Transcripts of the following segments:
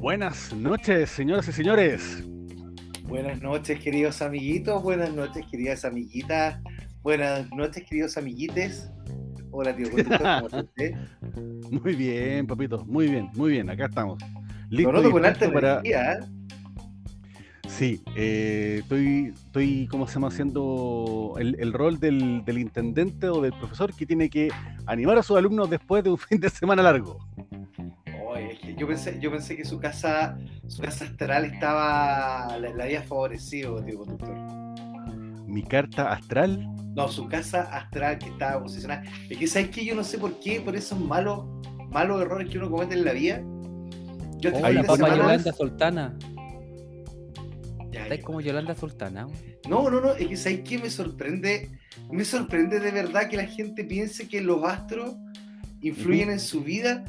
Buenas noches, señoras y señores. Buenas noches, queridos amiguitos. Buenas noches, queridas amiguitas. Buenas noches, queridos amiguites. Hola, tío. ¿cómo Muy bien, papito. Muy bien, muy bien. Acá estamos. Listo para... energía, ¿eh? Sí, eh, estoy, estoy, ¿cómo se llama? Haciendo el, rol del, intendente o del profesor que tiene que animar a sus alumnos después de un fin de semana largo. yo pensé, yo pensé que su casa, su casa astral estaba, la, había favorecido, tío conductor. ¿Mi carta astral? No, su casa astral que estaba posicionada. Es que, ¿sabes qué? Yo no sé por qué, por esos malos, malos errores que uno comete en la vida. Yo oh, la papá Yolanda Soltana. Estáis como Yolanda Sultana. No, no, no, es que ¿sabes qué me sorprende? Me sorprende de verdad que la gente piense que los astros influyen en su vida.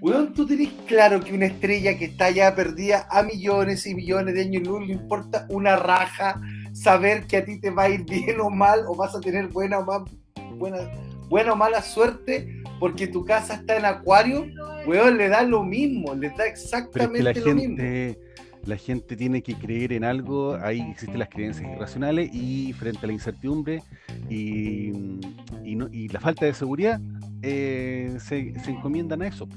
Weón, tú tenés claro que una estrella que está ya perdida a millones y millones de años no le importa una raja saber que a ti te va a ir bien o mal, o vas a tener buena o, mal, buena, buena o mala suerte porque tu casa está en acuario, weón, le da lo mismo, le da exactamente lo mismo la gente tiene que creer en algo, ahí existen las creencias irracionales y frente a la incertidumbre y, y, la falta de seguridad, eh, se, encomiendan a eso.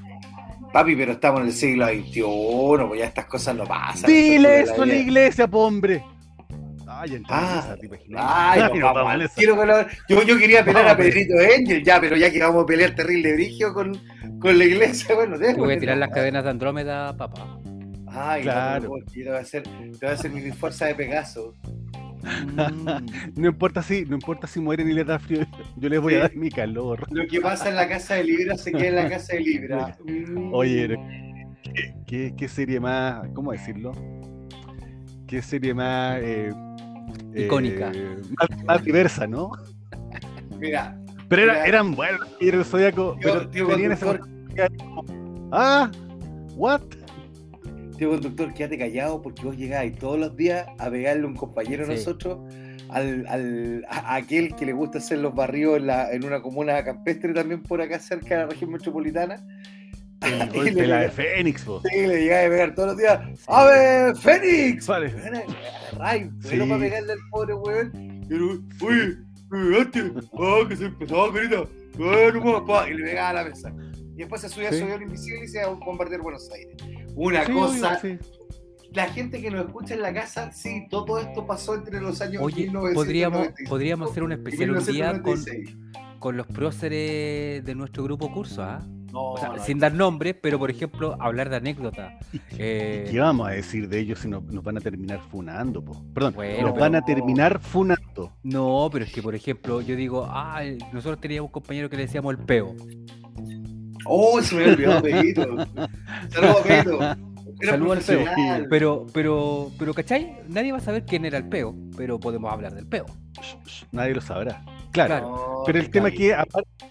Papi, pero estamos en el siglo XXI, pues ya estas cosas no pasan. Dile eso a la iglesia, hombre. Ay, ah, ay, yo, yo, quería pelear a Pedrito Angel, ya, pero ya que vamos a pelear terrible brigio con, con la iglesia, bueno, Voy a tirar las cadenas de Andrómeda, papá. Ay, claro. No, te, va a hacer, te va a hacer mi fuerza de Pegaso. no importa si, no importa si mueren y le da frío, yo les voy a dar mi calor. Lo que pasa en la casa de Libra se queda en la casa de Libra. Oye, ¿qué, qué, serie más, cómo decirlo? ¿Qué serie más eh, icónica? Eh, más, diversa, ¿no? Mira. Pero eran buenos, el zodiaco. Pero tenían esa. Ah, what? Conductor, quédate callado porque vos llegáis todos los días a pegarle un compañero a nosotros, al, a aquel que le gusta hacer los barrios en, la, en una comuna campestre también por acá cerca de la región metropolitana. de la de Fénix, vos. Sí, le llegáis a pegar todos los días. ¡A ver, Fénix! Vale. Ray, sí. para pegarle al pobre weón. Uy, pegaste. Ah, que se empezaba, querida. Ah, y le pegaba a la mesa. Y después se subía a su avión invisible y se iba a bombardear Buenos Aires una cosa. La gente que nos escucha en la casa, sí, todo esto pasó entre los años Oye, podríamos, podríamos hacer un especial un día con, con, los próceres de nuestro grupo curso, ¿ah? sin dar nombres, pero por ejemplo, hablar de anécdotas. Eh, ¿Qué vamos a decir de ellos si nos, van a terminar funando? Perdón, nos van a terminar funando. No, pero es que, por ejemplo, yo digo, ah, nosotros teníamos un compañero que le decíamos el peo. Oh, se me había olvidado. Saludos, Pedito. Saludos al peo. Pero, pero, pero, ¿cachai? Nadie va a saber quién era el peo, pero podemos hablar del peo. Nadie lo sabrá. Claro. pero el tema es que,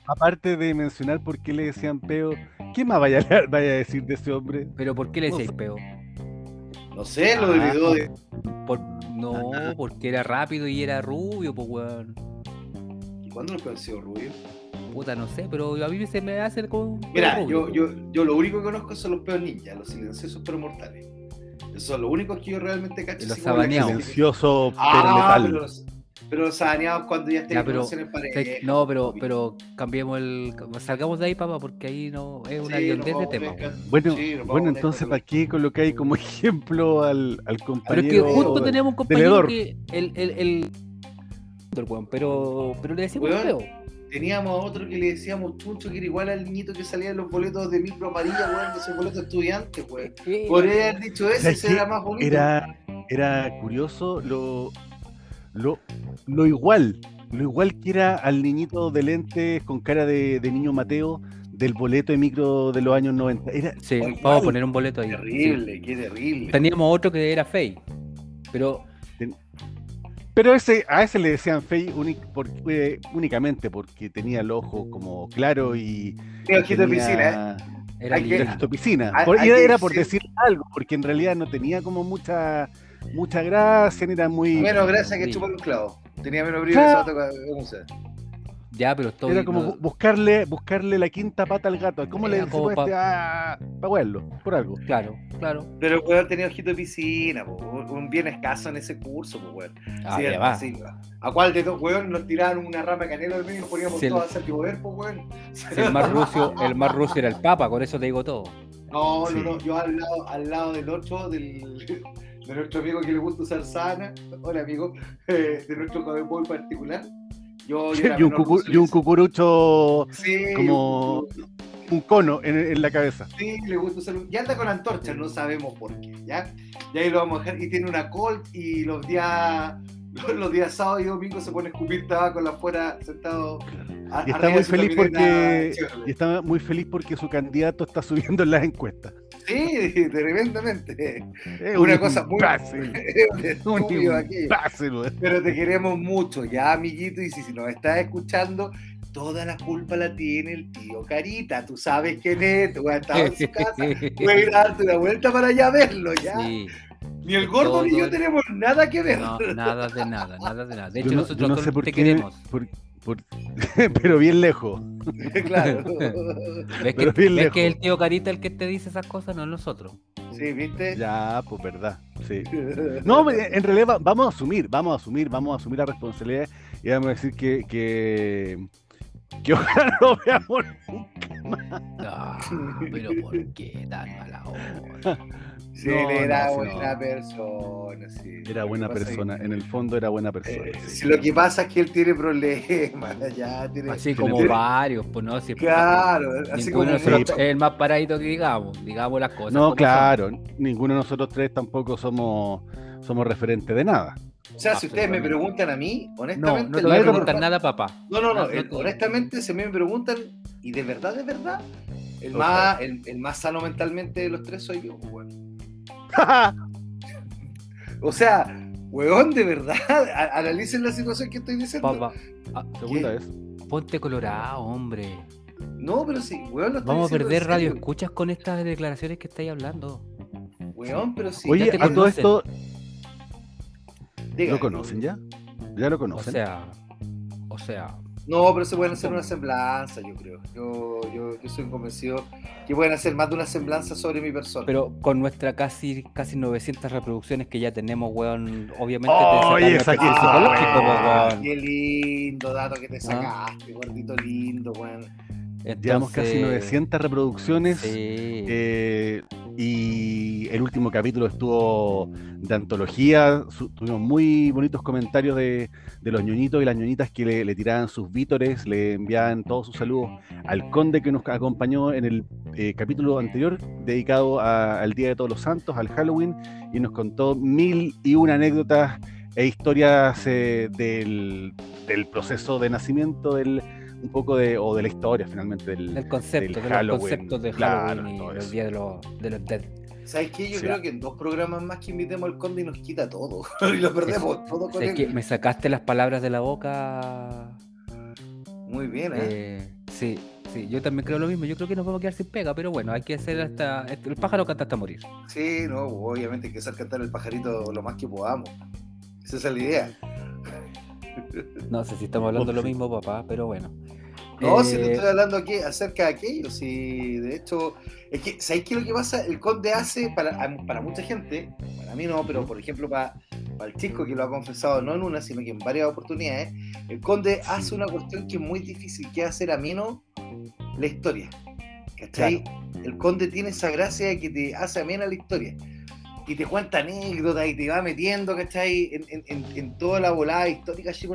aparte, de mencionar por qué le decían peo, ¿qué más vaya, vaya a decir de ese hombre? ¿Pero por qué le decían peo? No sé, lo olvidó de. no, porque era rápido y era rubio, pues, weón. ¿Y cuándo lo conoció rubio? Puta, no sé, pero a mí se me hace con. Mira, yo, yo, yo lo único que conozco son los peos ninjas, los silenciosos pero mortales. Esos son los únicos que yo realmente cacho. Los sabaneados. Silencioso ah, pero metal. Pero los, sabaneados cuando ya estén en relaciones No, pero, pero cambiemos el. Salgamos de ahí, papá, porque ahí no es una sí, de tema. Bueno, bueno entonces, ¿para qué colocáis como ejemplo al, al compañero? Pero es que justo tenemos un compañero que. El, el, el, pero, pero le decimos feo teníamos a otro que le decíamos Chuncho, que era igual al niñito que salía en los boletos de micro amarilla, weón, de esos boletos estudiantes, weón. Por haber dicho eso, ese era más bonito. Era, era curioso lo, lo, lo igual, lo igual que era al niñito de lentes con cara de, niño Mateo del boleto de micro de los años 90. Era sí, vamos a poner un boleto ahí. Terrible, qué terrible. Teníamos otro que era fake, pero pero ese, a ese le decían Fey únicamente porque tenía el ojo como claro y. ojito de piscina, ¿eh? Era ojito piscina. era, por decir algo, porque en realidad no tenía como mucha mucha gracia, ni era muy. Menos gracia que chupar un clavo. Tenía menos brillo que Ya, pero todo. Era como buscarle, buscarle la quinta pata al gato. ¿Cómo le decimos este? Ah, para huerlo, por algo. Claro, claro. Pero el weón tenía ojito de piscina, un bien escaso en ese curso, pues weón. Ah, ya va. ¿A cuál de dos weón nos tiraban una rama de canelo al medio y nos poníamos todos a hacer poder, pues weón? el más ruso, el más ruso era el papa, con eso te digo todo. No, no, no, yo al lado, al lado del otro, del, de nuestro amigo que le gusta usar sana, hola amigo, eh, de nuestro cabello particular y, un cucurucho como un, cono en, la cabeza. Sí, le gusta usar un... Y anda con antorchas, no sabemos por qué, ¿ya? Y ahí lo vamos a dejar. Y tiene una Colt y los días los días sábados y domingos se pone a escupir tabaco afuera sentado. y está muy feliz porque y está muy feliz porque su candidato está subiendo en las encuestas. Sí, tremendamente. Es una cosa muy Pero te queremos mucho, ya, amiguito. Y si, si nos estás escuchando, toda la culpa la tiene el tío Carita. Tú sabes quién es, tú has estado en su casa. Puedes ir a darte una vuelta para allá verlo, ya. Ni el gordo ni yo tenemos nada que ver. No, nada de nada, nada de nada. De hecho, nosotros no sé por te queremos. pero bien lejos. claro. ¿Ves, que, es el tío Carita el que te dice esas cosas, no nosotros? Sí, ¿viste? Ya, pues verdad. Sí. No, en realidad vamos a asumir, vamos a asumir, vamos a asumir la responsabilidad y vamos a decir que, que, que ojalá no veamos nunca más. No, pero ¿por qué tan mala hora? Sí, era buena persona, sí. Era buena persona, en el fondo era buena persona. Eh, lo que pasa es que él tiene problemas, ya tiene... Así como varios, pues no, claro, así como nosotros es el más paradito que digamos, digamos las cosas. No, claro, ninguno de nosotros tres tampoco somos, somos referentes de nada. O sea, si ustedes me preguntan a mí, honestamente. No, no te voy a preguntar nada, papá. No, no, no. honestamente, si me preguntan, y de verdad, de verdad, el, más, el, el, más sano mentalmente de los tres soy yo, bueno. O sea, weón, de verdad, analicen la situación que estoy diciendo. Papá, ah, segunda vez. Ponte colorado, hombre. No, pero sí, weón, Vamos a perder radio escuchas con estas declaraciones que estáis hablando. Weón, pero sí. Oye, a todo esto. ¿Lo conocen ya? ¿Ya lo conocen? O sea, o sea, no, pero se pueden hacer una semblanza, yo creo. Yo, yo, yo, soy convencido que pueden hacer más de una semblanza sobre mi persona. Pero con nuestra casi casi 900 reproducciones que ya tenemos, weón, obviamente oh, te esa psicológico, Qué lindo dato que te ¿Ah? sacaste, gordito lindo, weón. Llevamos casi 900 reproducciones. Eh, y el último capítulo estuvo de antología. tuvimos muy bonitos comentarios de, los ñoñitos y las ñoñitas que le, tiraban sus vítores, le enviaban todos sus saludos al conde que nos acompañó en el eh, capítulo anterior, dedicado al Día de Todos los Santos, al Halloween, y nos contó mil y una anécdotas e historias eh, del, del proceso de nacimiento del un poco de, o de la historia finalmente del, concepto, de los conceptos de Halloween y el día de los, de los Dead. ¿Sabes qué? Yo creo que en dos programas más que invitemos al conde y nos quita todo. y lo perdemos todo con él. Que me sacaste las palabras de la boca. Muy bien, ¿eh? ¿eh? Sí, sí, yo también creo lo mismo. Yo creo que nos vamos a quedar sin pega, pero bueno, hay que hacer hasta. El pájaro canta hasta morir. Sí, no, obviamente hay que hacer cantar el pajarito lo más que podamos. Esa es la idea. No sé si estamos hablando de lo mismo, papá, pero bueno. No, si te eh, estoy hablando aquí acerca de aquello, si de hecho, es que, ¿sabéis qué es lo que pasa? El conde hace para, para mucha gente, para mí no, pero por ejemplo para, para el chico que lo ha confesado no en una, sino que en varias oportunidades, el conde hace una cuestión que es muy difícil, que es hacer ameno la historia. ¿Cachai? El conde tiene esa gracia que te hace amena la historia y te cuenta anécdotas y te va metiendo, ¿cachai? En, en, en toda la volada histórica Shit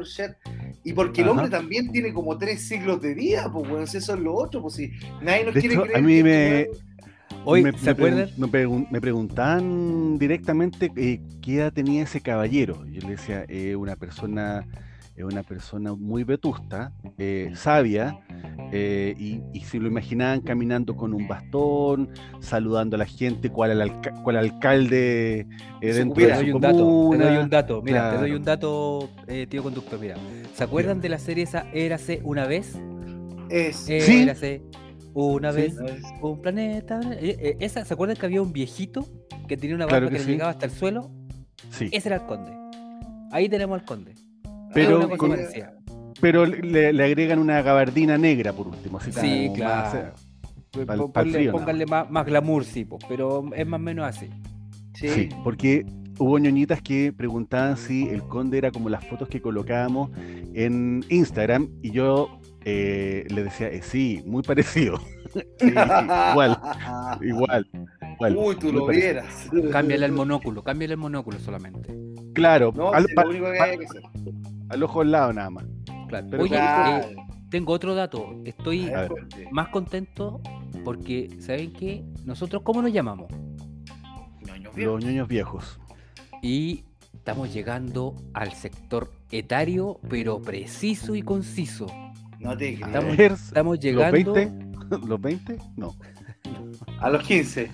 Y porque el hombre también tiene como tres siglos de vida, pues bueno, eso es lo otro, pues si nadie nos quiere creer. A mí me. Hoy, me, ¿se acuerdan? Me, preguntaban directamente eh, qué edad tenía ese caballero. Yo le decía, eh, una persona es una persona muy vetusta, eh, sabia, eh, y, y, se lo imaginaban caminando con un bastón, saludando a la gente, cual, alcalde eh, dentro de doy un dato, Te doy un dato, mira, te doy un dato, tío conductor, mira. ¿Se acuerdan de la serie esa Érase una vez? Es. Érase una vez un planeta. Esa, ¿Se acuerdan que había un viejito que tenía una barba que, le llegaba hasta el suelo? Sí. Ese era el conde. Ahí tenemos al conde. Pero con, pero le, agregan una gabardina negra por último. Así sí, claro. pónganle más, glamour, sí, pero es más o menos así. Sí. porque hubo ñoñitas que preguntaban si el conde era como las fotos que colocábamos en Instagram y yo eh, le decía, eh, sí, muy parecido. igual, igual, igual. Uy, tú lo vieras. Cámbiale el monóculo, cámbiale el monóculo solamente. Claro, al, ojo al lado nada más. Oye, eh, tengo otro dato. Estoy más contento porque, ¿saben qué? Nosotros, ¿cómo nos llamamos? Los ñoños viejos. Y estamos llegando al sector etario, pero preciso y conciso. No te estamos, estamos llegando. ¿Los 20? ¿Los 20? No. A los 15.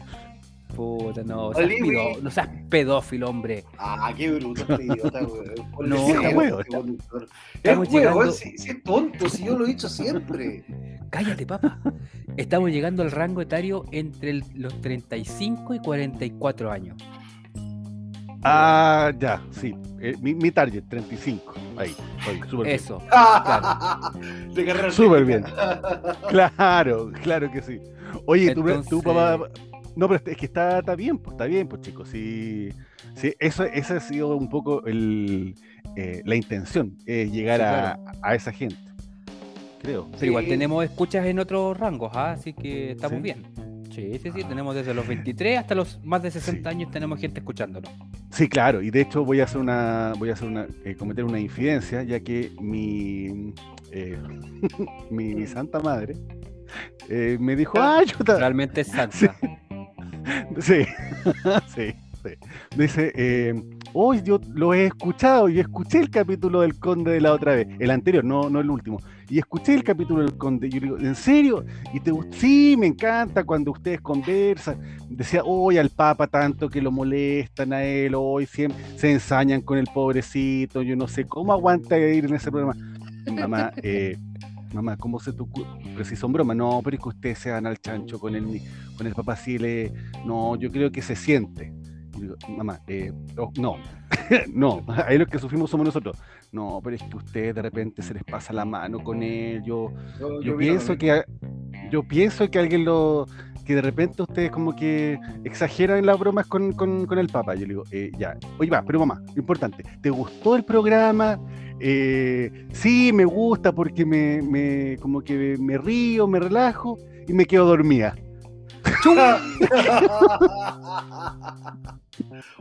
Puta, no, seas no seas pedófilo, hombre. Ah, qué bruto este idiota, weón. No, Estamos llegando... si, es tonto, si yo lo he dicho siempre. Cállate, papá. Estamos llegando al rango etario entre los 35 y 44 años. Ah, ya, sí. Eh, mi, mi, target, 35. Ahí, súper Eso. Bien. Claro. Súper bien. Claro, claro que sí. Oye, tú, papá. No, pero es que está, está bien, pues está bien, pues chicos. Sí, sí eso, esa ha sido un poco el, eh, la intención, es llegar a, a, esa gente. Creo. Pero igual tenemos escuchas en otros rangos, ¿ah? así que estamos bien. Sí, sí, sí, tenemos desde los 23 hasta los más de 60 años tenemos gente escuchándonos. Sí, claro, y de hecho voy a hacer una, voy a hacer una, eh, cometer una infidencia, ya que mi, eh, mi, santa madre eh, me dijo, ah, yo Realmente es santa. Sí, sí, sí. Dice, hoy yo lo he escuchado y escuché el capítulo del Conde de la otra vez, el anterior, no, no el último y escuché el capítulo del Conde. Y yo digo, ¿en serio? Y te sí, me encanta cuando ustedes conversan. Decía, hoy al Papa tanto que lo molestan a él, hoy siempre se ensañan con el pobrecito, yo no sé cómo aguanta ir en ese programa. Mamá, eh, mamá, ¿cómo se te ocurre? Preciso en broma, no, pero es que ustedes se dan al chancho con el, con el papá si le... No, yo creo que se siente. digo, mamá, eh, oh, no, no, ahí los que sufrimos somos nosotros. No, pero es que ustedes de repente se les pasa la mano con él. Yo, yo, pienso que yo pienso que alguien lo que de repente ustedes como que exageran en las bromas con, el papá. Yo le digo, eh, ya, oye, va, pero mamá, importante, ¿te gustó el programa? Eh, sí, me gusta porque me, me, como que me río, me relajo y me quedo dormida.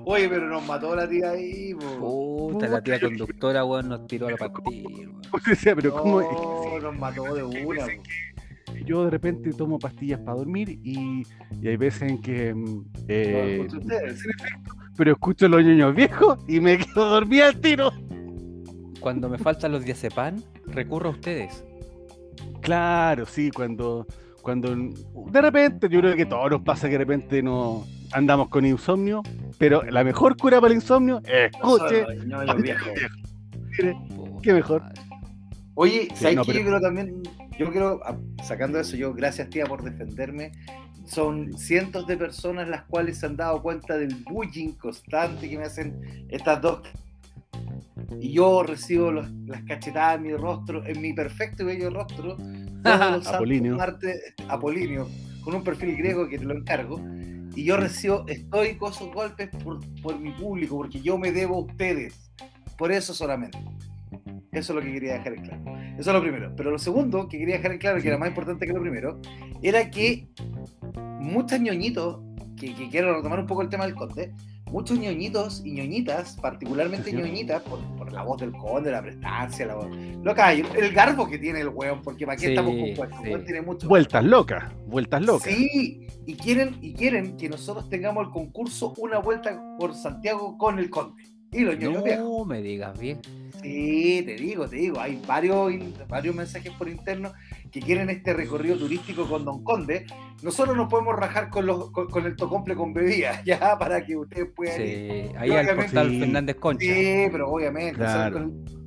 Oye, pero nos mató la tía ahí, Puta, la tía conductora, weón, nos tiró a la pastilla. pero ¿cómo? No, nos mató de una. Yo de repente tomo pastillas para dormir y, y hay veces en que. Mm, eh, pero escucho los niños viejos y me quedo dormido al tiro. Cuando me faltan los diazepam, recurro a ustedes. Claro, sí, cuando cuando de repente, yo creo que todos nos pasa que de repente no andamos con insomnio, pero la mejor cura para el insomnio es escuche. No, no, qué mejor. Oye, ¿sabes qué? Yo creo también, yo creo, ah, sacando eso, yo, gracias tía por defenderme. Son cientos de personas las cuales se han dado cuenta del bullying constante que me hacen estas dos y yo recibo las cachetadas en mi rostro, en mi perfecto y bello rostro, Apolinio. Apolinio, con un perfil griego que te lo encargo, y yo recibo estoicos esos golpes por, por mi público, porque yo me debo a ustedes, por eso solamente. Eso es lo que quería dejar en claro. Eso es lo primero. Pero lo segundo que quería dejar en claro, que era más importante que lo primero, era que muchos ñoñitos, que, que quiero retomar un poco el tema del conde, muchos ñoñitos y ñoñitas, particularmente ñoñitas, por, por, la voz del conde, la prestancia, la voz. Loca, el garbo que tiene el weón, porque para qué estamos compuestos, tiene mucho. Vueltas locas, vueltas locas. Sí, y quieren, y quieren que nosotros tengamos el concurso una vuelta por Santiago con el conde. Y los ñoños no me digas bien. Sí, te digo, te digo, hay varios, varios mensajes por interno que quieren este recorrido turístico con Don Conde, nosotros nos podemos rajar con, los, con, el tocomple con bebida, ya, para que ustedes puedan sí, Ahí al portal Fernández Concha. Sí, pero obviamente.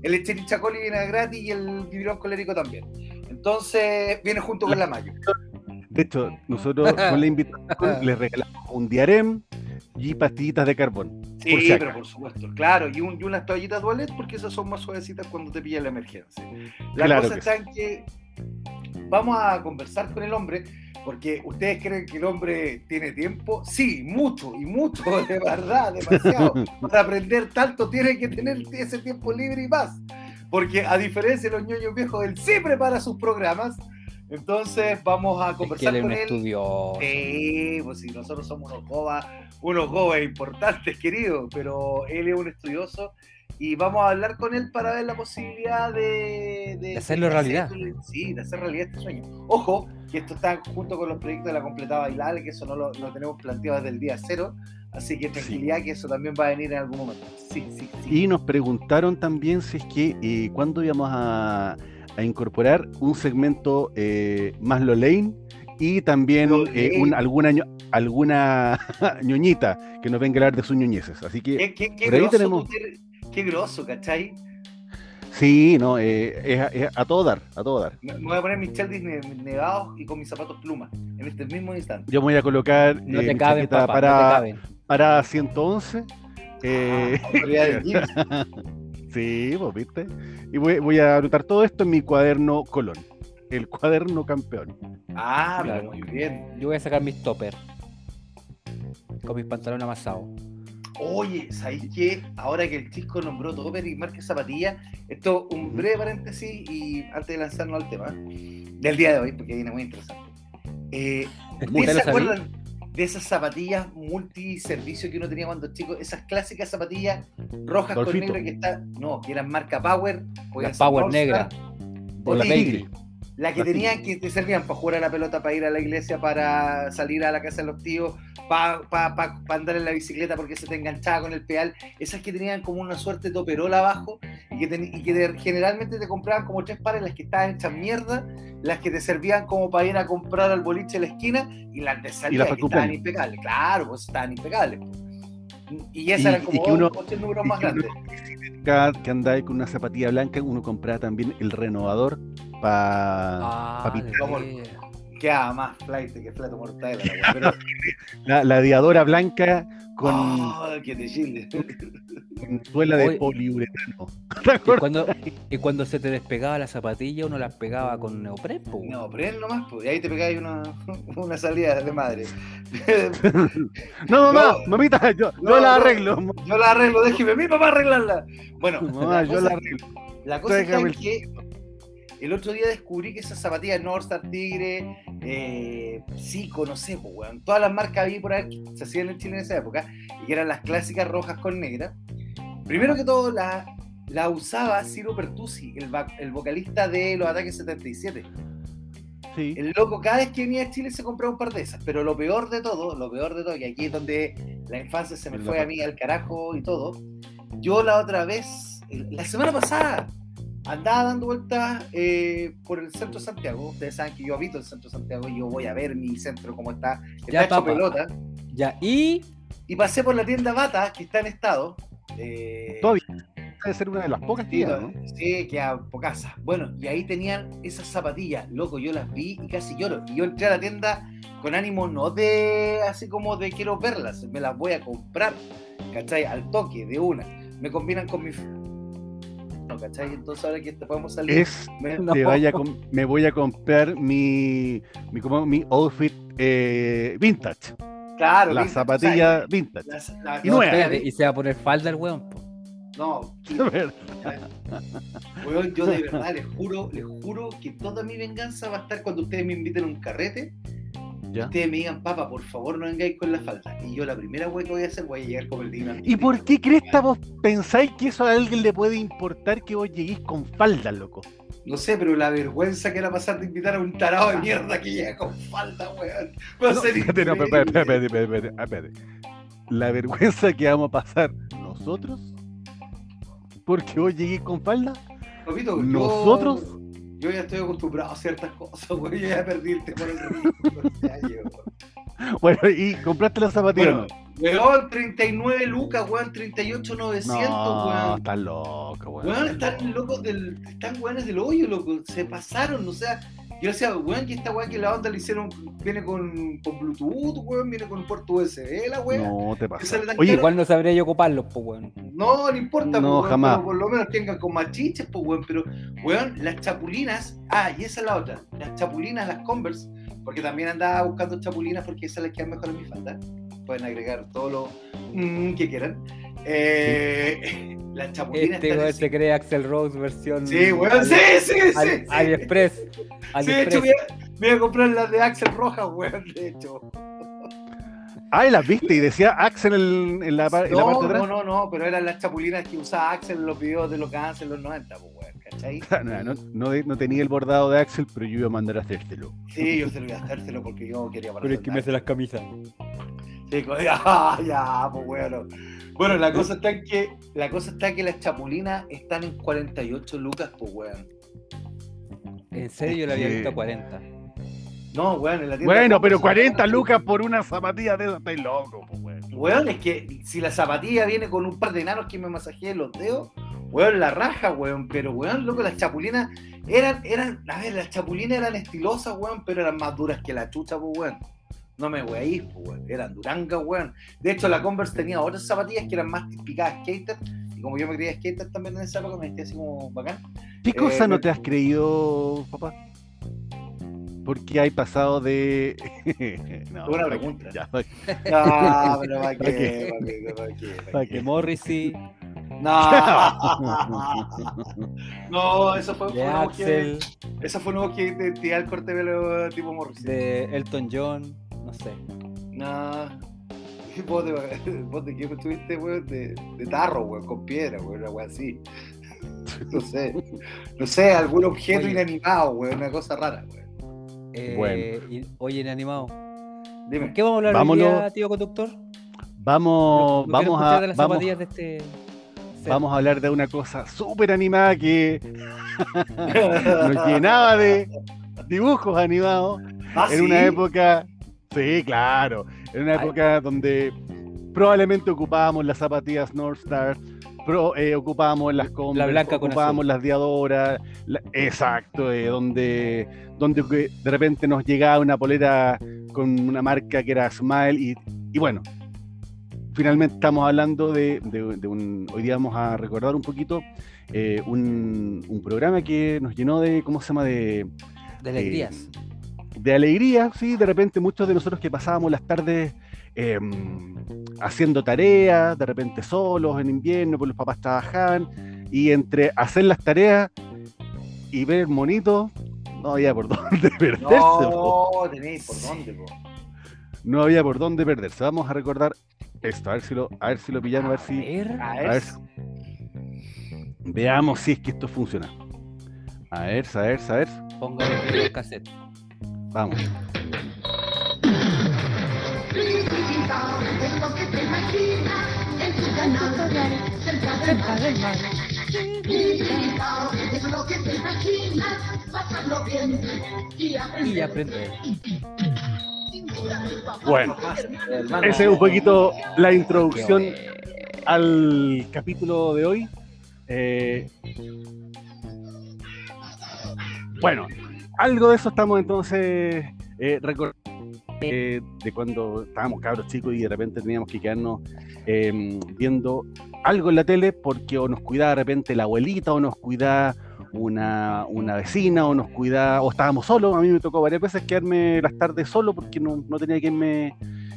el lecherichacoli viene gratis y el biberón colérico también. Entonces, viene junto con la mayo. De hecho, nosotros con la invitación les regalamos un diarem, y pastillitas de carbón. Sí, pero por supuesto, claro, y, unas toallitas duales porque esas son más suavecitas cuando te pilla la emergencia. La cosa está en que vamos a conversar con el hombre, porque ustedes creen que el hombre tiene tiempo. Sí, mucho, y mucho, de verdad, demasiado. Para aprender tanto tiene que tener ese tiempo libre y más. Porque a diferencia de los ñoños viejos, él sí prepara sus programas entonces vamos a conversar con él. Sí, pues si nosotros somos unos gobas, unos gobas importantes, querido, pero él es un estudioso y vamos a hablar con él para ver la posibilidad de, de, hacerlo realidad. sí, de hacer realidad este sueño. Ojo, que esto está junto con los proyectos de la completada bailable, que eso no lo, tenemos planteado desde el día cero, así que tranquilidad que eso también va a venir en algún momento. Sí, sí, Y nos preguntaron también si es que eh, cuándo íbamos a a incorporar un segmento eh, más Lolain y también eh, alguna, alguna ñoñita que nos venga a hablar de sus ñoñeces. Así que ¿Qué, por ahí tenemos. Qué grosso, ¿cachai? Sí, no, eh, es, a todo dar, a todo dar. Me, voy a poner mis cheldis negados y con mis zapatos plumas en este mismo instante. Yo me voy a colocar no te caben, para, para 111. Ah, Sí, vos viste. Y voy, a anotar todo esto en mi cuaderno Colón. El cuaderno campeón. Ah, claro. muy bien. Yo voy a sacar mis toppers. Con mis pantalones amasados. Oye, ¿sabéis qué? Ahora que el chico nombró topper y marca zapatilla, esto un breve paréntesis y antes de lanzarnos al tema del día de hoy, porque viene muy interesante. Eh, ¿Ustedes se acuerdan? De esas zapatillas multiservicio que uno tenía cuando chico, esas clásicas zapatillas rojas con negro que está, no, que eran marca Power, Power negra, o la La que tenían que te servían para jugar a la pelota, para ir a la iglesia, para salir a la casa de los tíos, para andar en la bicicleta porque se te enganchaba con el pedal. Esas que tenían como una suerte de toperola abajo y que, generalmente te compraban como tres pares, las que estaban hechas mierda, las que te servían como para ir a comprar al boliche de la esquina y las de salida que estaban impecables. Claro, pues estaban impecables. Y esas eran como uno, ocho números más grandes. que andaba con una zapatilla blanca, uno compraba también el renovador para ah, pa queda más flight que flato mortal. La, la diadora blanca con, oh, que te con suela de poliuretano. Y cuando, y cuando se te despegaba la zapatilla, uno las pegaba con neopren. Po. Neopren nomás, pues, y ahí te pegabas una, una salida de madre. no, mamá, mamita, yo, yo la arreglo. Yo la arreglo, déjeme a mi papá arreglarla. Bueno, mamá, yo la arreglo. La cosa es que el otro día descubrí que esas zapatillas Northstar Tigre, eh, Zico, no sé, pues, weón, todas las marcas había por ahí se hacían en Chile en esa época, y que eran las clásicas rojas con negra. Primero que todo, la, la usaba Ciro Pertusi, el, el vocalista de Los Ataques 77. Sí. El loco cada vez que venía a Chile se compraba un par de esas, pero lo peor de todo, lo peor de todo, y aquí es donde la infancia se me fue a mí al carajo y todo, yo la otra vez, la semana pasada, andaba dando vueltas eh, por el centro de Santiago. Ustedes saben que yo habito el centro de Santiago y yo voy a ver mi centro cómo está. Está hecho pelota. Ya, y. Y pasé por la tienda Bata, que está en estado. Eh, Todavía debe ser una de las pocas tiendas, ¿no? Sí, que a pocas. Bueno, y ahí tenían esas zapatillas, loco, yo las vi y casi lloro. Y yo entré a la tienda con ánimo no de así como de quiero verlas, me las voy a comprar, ¿cachai? Al toque, de una. Me combinan con mi ¿cachai? Entonces ahora que te podemos salir. me, vaya me voy a comprar mi, mi, como, mi outfit eh, vintage. Claro, la zapatilla vintage. y, nueva. y se va a poner falda el weón. No, weón, yo de verdad les juro, les juro que toda mi venganza va a estar cuando ustedes me inviten a un carrete Ustedes me digan, papá, por favor no vengáis con la falda. Y yo la primera wea que voy a hacer, voy a llegar con el digno. ¿Y por qué crees que vos pensáis que eso a alguien le puede importar que vos lleguéis con falda, loco? No sé, pero la vergüenza que era pasar de invitar a un tarado de mierda que llega con falda, weón. no, espérate, no, espérate, espérate, espérate, La vergüenza que vamos a pasar nosotros porque vos lleguéis con falda. nosotros yo ya estoy acostumbrado a ciertas cosas, güey. Yo ya perdí el el ridículo Bueno, ¿y compraste las zapatillas bueno, Weón, 39 lucas, weón, 38 900, no, weón. Están locos, weón. Weón, están locos del. Están weones del hoyo, loco. Se pasaron, o sea. Yo decía, weón, que esta weá que la onda le hicieron, viene con, con Bluetooth, weón, viene con un puerto USB, la weá. No, te pasa. Oye, igual no sabría yo ocuparlos, pues, weón. No, no importa, no, pues, jamás. por lo menos tengan con más chiches, pues, weón. Pero, weón, las chapulinas, ah, y esa es la otra, las chapulinas, las Converse, porque también andaba buscando chapulinas porque esas las quedan mejor en mi falda. Pueden agregar todo lo mm, que quieran. Eh, las chapulinas. Este weón se cree Axel Rose versión. Sí, weón, sí, sí, sí. Ali, sí. AliExpress. Sí, de hecho, voy a, voy a comprar las de Axel Rojas, weón, de hecho. Ah, y las viste y decía Axel en, en la, la No, parte de no, atrás. no, no, pero eran las chapulinas que usaba Axel en los videos de los que en los 90, pues, weón, ¿cachai? No, no, no, no tenía el bordado de Axel, pero yo iba a mandar a hacértelo. Sí, yo se lo voy a hacérselo porque yo quería para Pero es que me hace las camisas. Sí, ya, ya, pues bueno. Bueno, la cosa está en que la cosa está que las chapulinas están en 48 lucas, pues weón. En serio, yo la había visto a 40. No, weón, en la tienda. Bueno, pero Converse, 40 lucas por una zapatilla de esas, estáis loco, pues, weón. Weón, es que si la zapatilla viene con un par de enanos que me masajeen los dedos, weón, la raja, weón. Pero, weón, loco, las chapulinas eran, eran, a ver, las chapulinas eran estilosas, weón, pero eran más duras que la chucha, pues, weón. No me weáis, pues, weón. Eran durangas, weón. De hecho, la Converse tenía otras zapatillas que eran más picadas skater. Y como yo me creía skater también en esa época, me sentía así como bacán. ¿Qué Eh, cosa no te has creído, papá? Porque hay pasado de. no, Buena pregunta. ya, No, pero ¿para ¿Para qué? ¿Para qué? ¿Para qué? ¿Para ¿Para qué? De Morrissey, No. No, eso fue, fue de una esa fue una que te tiraba el corte de pelo tipo Morrissey. de Elton John, no sé. No. Vos de, vos de qué estuviste, weón, de, de tarro, weón, con piedra, weón, una weón así. No sé. No sé, algún objeto Oye. inanimado, weón, una cosa rara, weón. Eh, Bueno. oye, inanimado. Dime. ¿Qué vamos a hablar hoy Vámonos. día, tío conductor? Vamos, No vamos a. de las Vamos, zapatillas de este. vamos a hablar de una cosa súper animada que nos llenaba de dibujos animados Ah, en una época, sí, claro, en una Ay. época donde probablemente ocupábamos las zapatillas North Star, eh, ocupábamos las Converse, blanca con ocupábamos las Diadora, la- exacto, eh, donde, donde de repente nos llegaba una polera con una marca que era Smile y, y bueno, finalmente estamos hablando de, de- de un, hoy día vamos a recordar un poquito eh, un, un programa que nos llenó de, ¿cómo se llama? De, De alegrías. De alegría, sí, de repente muchos de nosotros que pasábamos las tardes eh, haciendo tareas, de repente solos en invierno, pues los papás trabajaban, y entre hacer las tareas y ver monitos, no había por dónde perderse. No, tenéis por dónde, po. no había por dónde perderse. Vamos a recordar esto, a ver si lo, a ver si lo pillamos, a ver si ver. A a ver. veamos si es que esto funciona. A ver, a ver, a ver, Póngale el cassette. Vamos. Lo que te imaginas en tu canal cerca del mar. Es lo que te imaginas, pasarlo bien y Y aprender. aprender. Bueno, Hermano. ese es un poquito la introducción al capítulo de hoy. Eh, bueno, algo de eso estamos entonces eh, recordando eh, de cuando estábamos cabros chicos y de repente teníamos que quedarnos eh, viendo algo en la tele porque o nos cuidaba de repente la abuelita o nos cuidaba una, una vecina o nos cuidaba o estábamos solos. A mí me tocó varias veces quedarme las tardes solo porque no, no tenía quien me,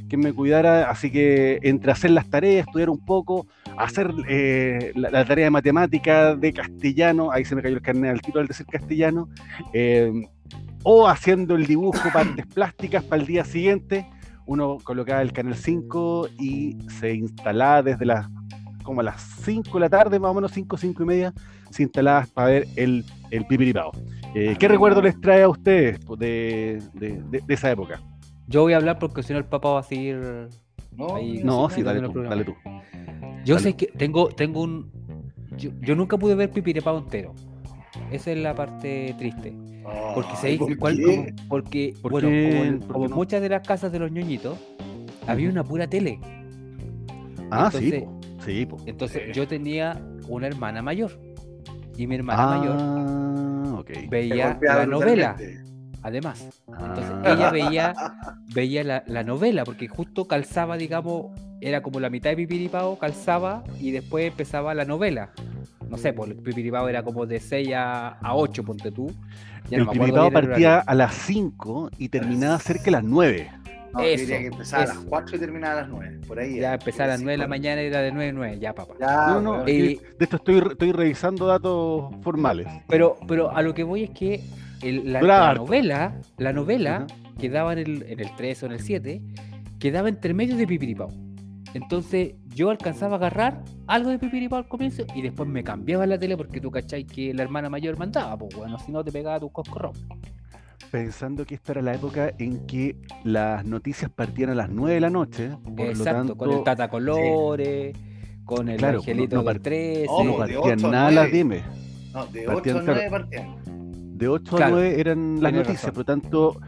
quien me cuidara. Así que entre hacer las tareas, estudiar un poco, hacer eh, la, la tarea de matemática, de castellano, ahí se me cayó el carnet al tiro al decir castellano, eh, o haciendo el dibujo partes plásticas para el día siguiente, uno colocaba el canal 5 y se instalaba desde las como a las 5 de la tarde, más o menos 5, 5 y media, se instalaba para ver el, el pipiripao. Eh, ¿Qué recuerdo les trae a ustedes de, de- de- de esa época? Yo voy a hablar porque si no el papá va a seguir. No, Ahí- No, sí, sí, dale tú, dale tú. Yo Dale. sé que tengo, tengo un. Yo, yo nunca pude ver Pipirepao entero. Esa es la parte triste. Porque se Ay, ¿por cuál- qué? como- porque, ¿Por bueno, como, en- muchas de las casas de los ñoñitos, había una pura tele. Ah, sí, Entonces- po, sí, po. Entonces yo tenía una hermana mayor. Y mi hermana mayor Ah. Te veía la novela. Además. Entonces ah. ella veía, veía la, novela, porque justo calzaba, digamos, era como la mitad de Pipiripao, calzaba y después empezaba la novela. No sé, pues Pipiripao era como de 6 a, 8, ponte tú. el Pipiripao partía a las 5 y terminaba cerca de las 9. No, eso, que empezaba a las 4 y terminaba a las 9. Por ahí. Ya empezaba a las 9 de la mañana y era de 9 a 9. Ya, papá. no, no, de esto estoy, estoy revisando datos formales. Pero, pero a lo que voy es que la, novela, la novela quedaba en el, en el 3 o en el 7, quedaba entre medio de Pipiripao. Entonces yo alcanzaba a agarrar algo de Pipiripao al comienzo y después me cambiaba la tele porque tú cachai que la hermana mayor mandaba, pues bueno, si no te pegaba tu coscorrón. Pensando que esta era la época en que las noticias partían a las 9 de la noche. Por Exacto, con el Tata Colores, con el Angelito del 13. no partían nada las dime. No, de 8 a 9 partían de 8 a 9 eran las noticias, por lo tanto,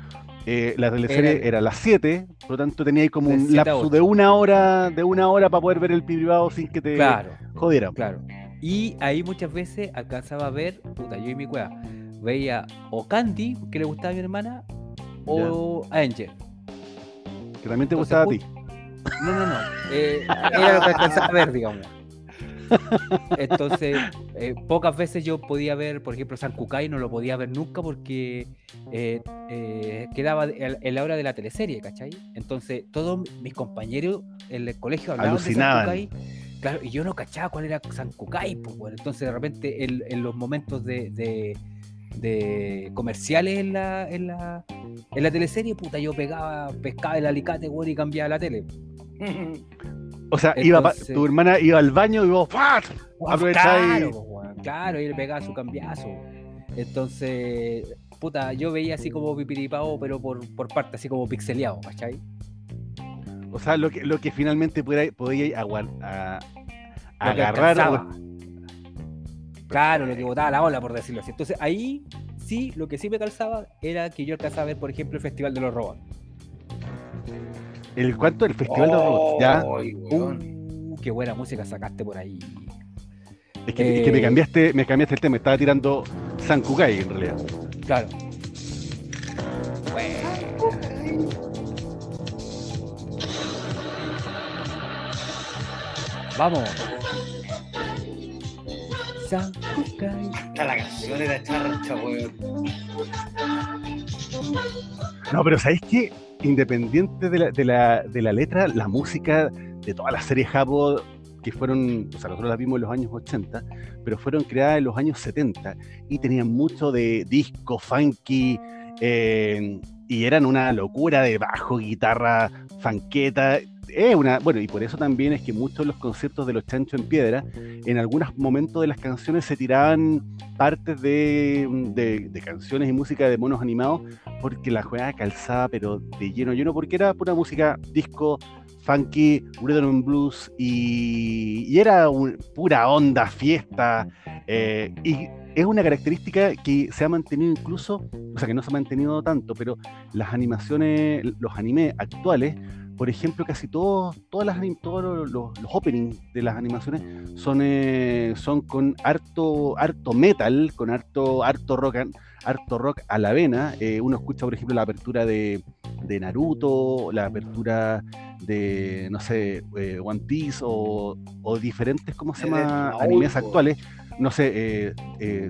eh, la teleserie era, a las 7, por lo tanto tenía ahí como un lapso de una hora, de una hora para poder ver el privado sin que te claro, jodieran. Claro. Y ahí muchas veces alcanzaba a ver, puta, yo y mi cueva, veía o Candy, que le gustaba a mi hermana, o Angel. Que también te gustaba a ti. No, no, no. Eh, era lo que alcanzaba a ver, digamos. Entonces, eh, pocas veces yo podía ver, por ejemplo, San Cucay, no lo podía ver nunca porque eh, eh, quedaba en la hora de la teleserie, ¿cachai? Entonces, todos mis compañeros en el colegio hablaban de San Cucay. Claro, y yo no cachaba cuál era San Cucay, pues bueno. Entonces, de repente, en, los momentos de, comerciales en la, en la, en la teleserie, puta, yo pegaba, pescaba el alicate, bueno, y cambiaba la tele. O sea, iba tu hermana iba al baño y vos ¡fat! Claro, claro, y le pegaba su cambiazo. Entonces, puta, yo veía así como pipiripao, pero por, por parte, así como pixeleado, ¿cachai? O sea, lo que, lo que finalmente podía, podía agarrar. Claro, lo que botaba la ola, por decirlo así. Entonces, ahí sí, lo que sí me calzaba era que yo alcanzaba a ver, por ejemplo, el Festival de los Robots. ¿El cuánto? El Festival de Robots, ¿ya? Uh, qué buena música sacaste por ahí. Es que, me, eh, cambiaste, me cambiaste el tema, estaba tirando San Kukai en realidad. Claro. Vamos. San Kukai. La canción era charcha, weón. No, pero ¿sabéis qué? Independiente de la, de, la, de la, letra, la música de todas las series Jabo que fueron, o sea, nosotros las vimos en los años 80, pero fueron creadas en los años 70 y tenían mucho de disco, funky, eh, y eran una locura de bajo, guitarra, fanqueta, bueno, y por eso también es que muchos de los conciertos de los Chanchos en Piedra, en algunos momentos de las canciones se tiraban partes de, canciones y música de monos animados, porque la juega calzaba, pero de lleno. Lleno, porque era pura música disco, funky, rhythm and blues, y, era pura onda, fiesta, eh, y es una característica que se ha mantenido incluso, o sea, que no se ha mantenido tanto, pero las animaciones, los animes actuales, por ejemplo, casi todos, todas las, todos los, openings de las animaciones son, eh, son con harto, harto metal, con harto, harto rock, harto rock a la vena. Eh, uno escucha, por ejemplo, la apertura de, Naruto, la apertura de, no sé, eh, One Piece o, diferentes, ¿cómo se llama? Animes actuales. No sé,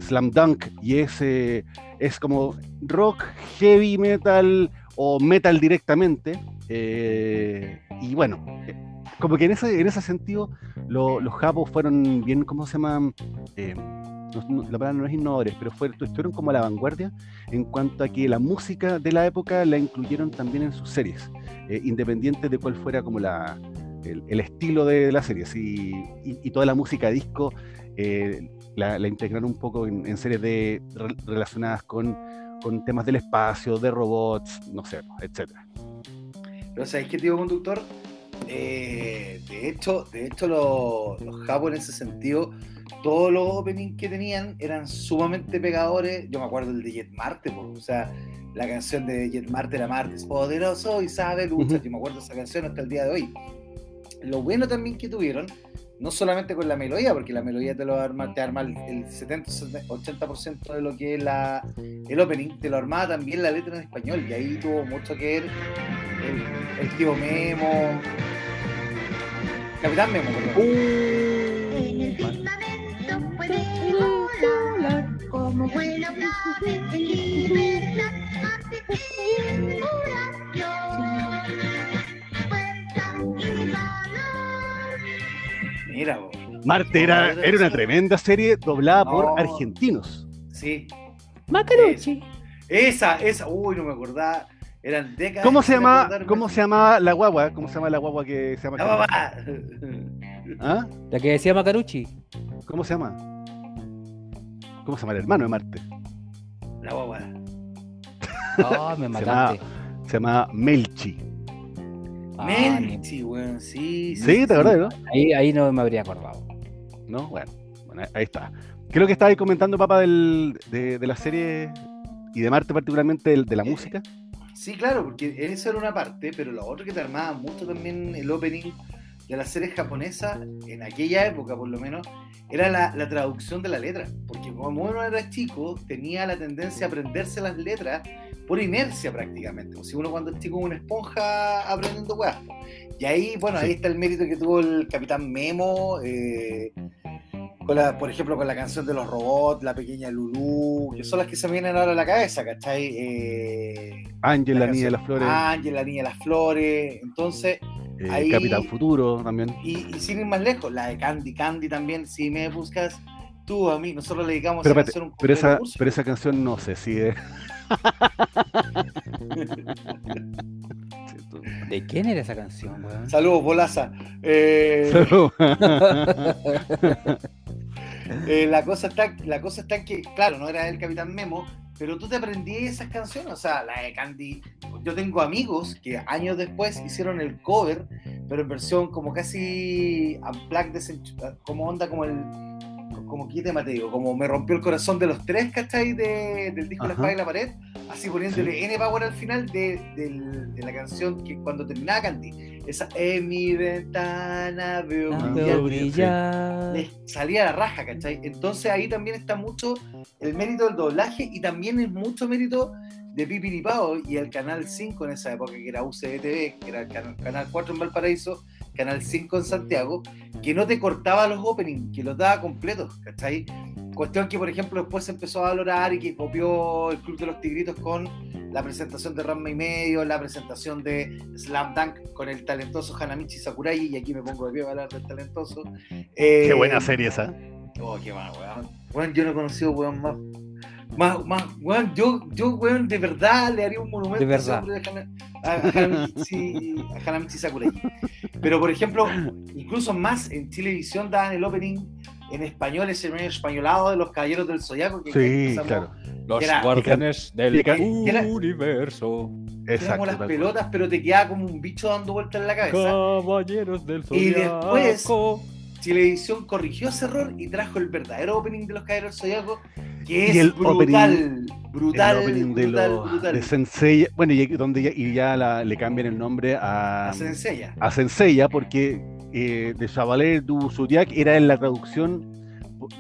Slam Dunk, y ese es como rock, heavy metal o metal directamente. Eh, y bueno, eh, como que en ese, en ese sentido los japos fueron bien, ¿cómo se llaman? Eh, la palabra no es innovadores, pero estuvieron como a la vanguardia en cuanto a que la música de la época la incluyeron también en sus series, independiente de cuál fuera como la, el, estilo de, las series. Y, toda la música disco la, integraron un poco en, series de, relacionadas con, con temas del espacio, de robots, no sé, etcétera. Pero ¿sabéis qué, tío conductor? Eh, de hecho, de hecho los, los en ese sentido, todos los openings que tenían eran sumamente pegadores. Yo me acuerdo del de Jet Marte, o sea, la canción de Jet Marte era Martes poderoso y sabe lucha. Yo me acuerdo esa canción hasta el día de hoy. Lo bueno también que tuvieron no solamente con la melodía, porque la melodía te lo arma, te arma el, el 70, 80% de lo que es la, el opening, te lo armaba también la letra en español, y ahí tuvo mucho que ver el, el tío Memo, Capitán Memo, perdón. En el firmamento puede volar como vuela una ave en libertad. Mira, vos. Marte era, era una tremenda serie doblada No. por argentinos. sí. Macarucci. Esa, esa, uy, no me acordaba. Eran décadas. ¿Cómo se sin llama, acordarme. cómo se llama la guagua? ¿Cómo se llama la guagua que se llama? La mamá. ¿Ah? La que decía Macarucci. ¿Cómo se llama? ¿Cómo se llama el hermano de Marte? La guagua. Ah, me mataste. Se llama Melchi. Ah, Melchi, weón, sí. Sí, ¿te acordás, no? Ahí, ahí no me habría acordado. ¿No? Bueno, bueno, ahí está. Creo que estabais comentando, papá, del, de, de la serie y de Marte particularmente del- de la música. Sí, claro, porque eso era una parte, pero lo otro que te armaba mucho también el opening de las series japonesas, en aquella época por lo menos, era la, la traducción de la letra. Porque como uno era chico, tenía la tendencia a aprenderse las letras por inercia prácticamente. O si uno cuando es chico una esponja aprendiendo weas. Y ahí, bueno, ahí está el mérito que tuvo el Capitán Memo, eh, con la, por ejemplo, con la canción de los robots, la pequeña Lulú, que son las que se me vienen ahora a la cabeza, ¿cachai? Eh, Ángel, la, niña de las flores, Ángel, la niña de las flores. Entonces, eh, ahí- Capitán Futuro también. y, y sin ir más lejos, la de Candy Candy también, si me buscas tú a mí, nosotros le dedicamos Pero, a hacer un pero, esa, pero esa canción no sé si es. ¿De quién era esa canción, weón? Saludos, Bolaza. Eh, eh, la, cosa está, la cosa está en que, claro, no era el Capitán Memo, pero tú te aprendí esas canciones, o sea, la de Candy. Yo tengo amigos que años después hicieron el cover, pero en versión como casi unplugged, desenchu- como onda como el. Como quite Mateo, como me rompió el corazón de los tres, ¿cachai? De- del disco La Ajá. espada y la pared, así poniéndole N Power al final de, del- de la canción que cuando terminaba Candy. Esa en mi ventana veo Ah, brillar les salía la raja, ¿cachai? Entonces ahí también está mucho el mérito del doblaje y también es mucho mérito de Pipiripao y el Canal 5 en esa época, que era UCBTV, que era el canal, canal 4 en Valparaíso, Canal 5 en Santiago, que no te cortaba los openings, que los daba completos, ¿cachai? Cuestión que, por ejemplo, después se empezó a valorar y que copió el Club de los Tigritos con la presentación de Ranma y Medio, la presentación de Slam Dunk con el talentoso Hanamichi Sakurai, y aquí me pongo de pie para hablar del talentoso. Eh, Qué buena serie esa. Oh, qué más, weón. Weón, yo no he conocido, weón, más. Más, más, weón, yo, yo, weón, de verdad le haría un monumento De a verdad. a, a Hanamichi, a Hanamichi Sakurai. Pero, por ejemplo, incluso más en Televisión daban el opening en español, ese medio españolado de los Caballeros del Zodiaco. Que que Sí, claro. Los Era- guardianes del que- que era- universo. Exacto. como las pelotas, pero te quedaba como un bicho dando vueltas en la cabeza. Caballeros del Y después- Zodiaco. Televisión corrigió ese error y trajo el verdadero opening de los Caballeros Zodiaco, que es Y el brutal, brutal, el opening de, brutal, los, brutal. de Sensei, bueno, y, donde ya, y ya la- le cambian el nombre a, La sencilla. a Senseiya, porque eh, de Chavaler du Zodiac era en la traducción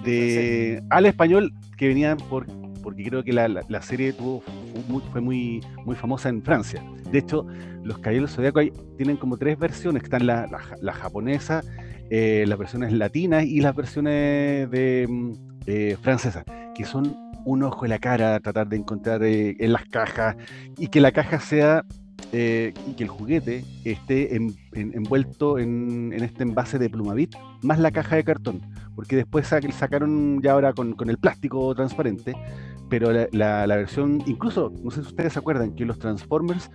de al español que venía por porque creo que la, la- la serie tuvo fu- muy- fue muy, muy famosa en Francia. De hecho, los Caballeros Zodiaco hay- tienen como tres versiones, están la, la japonesa, eh, las versiones latinas y las versiones de, mm, eh, francesas, que son un ojo en la cara, tratar de encontrar eh, en las cajas y que la caja sea y que el juguete esté en- en- envuelto en, este envase de plumavit más la caja de cartón, porque después sa- sacaron ya ahora con, el plástico transparente, pero la versión, incluso, no sé si ustedes se acuerdan, que los Transformers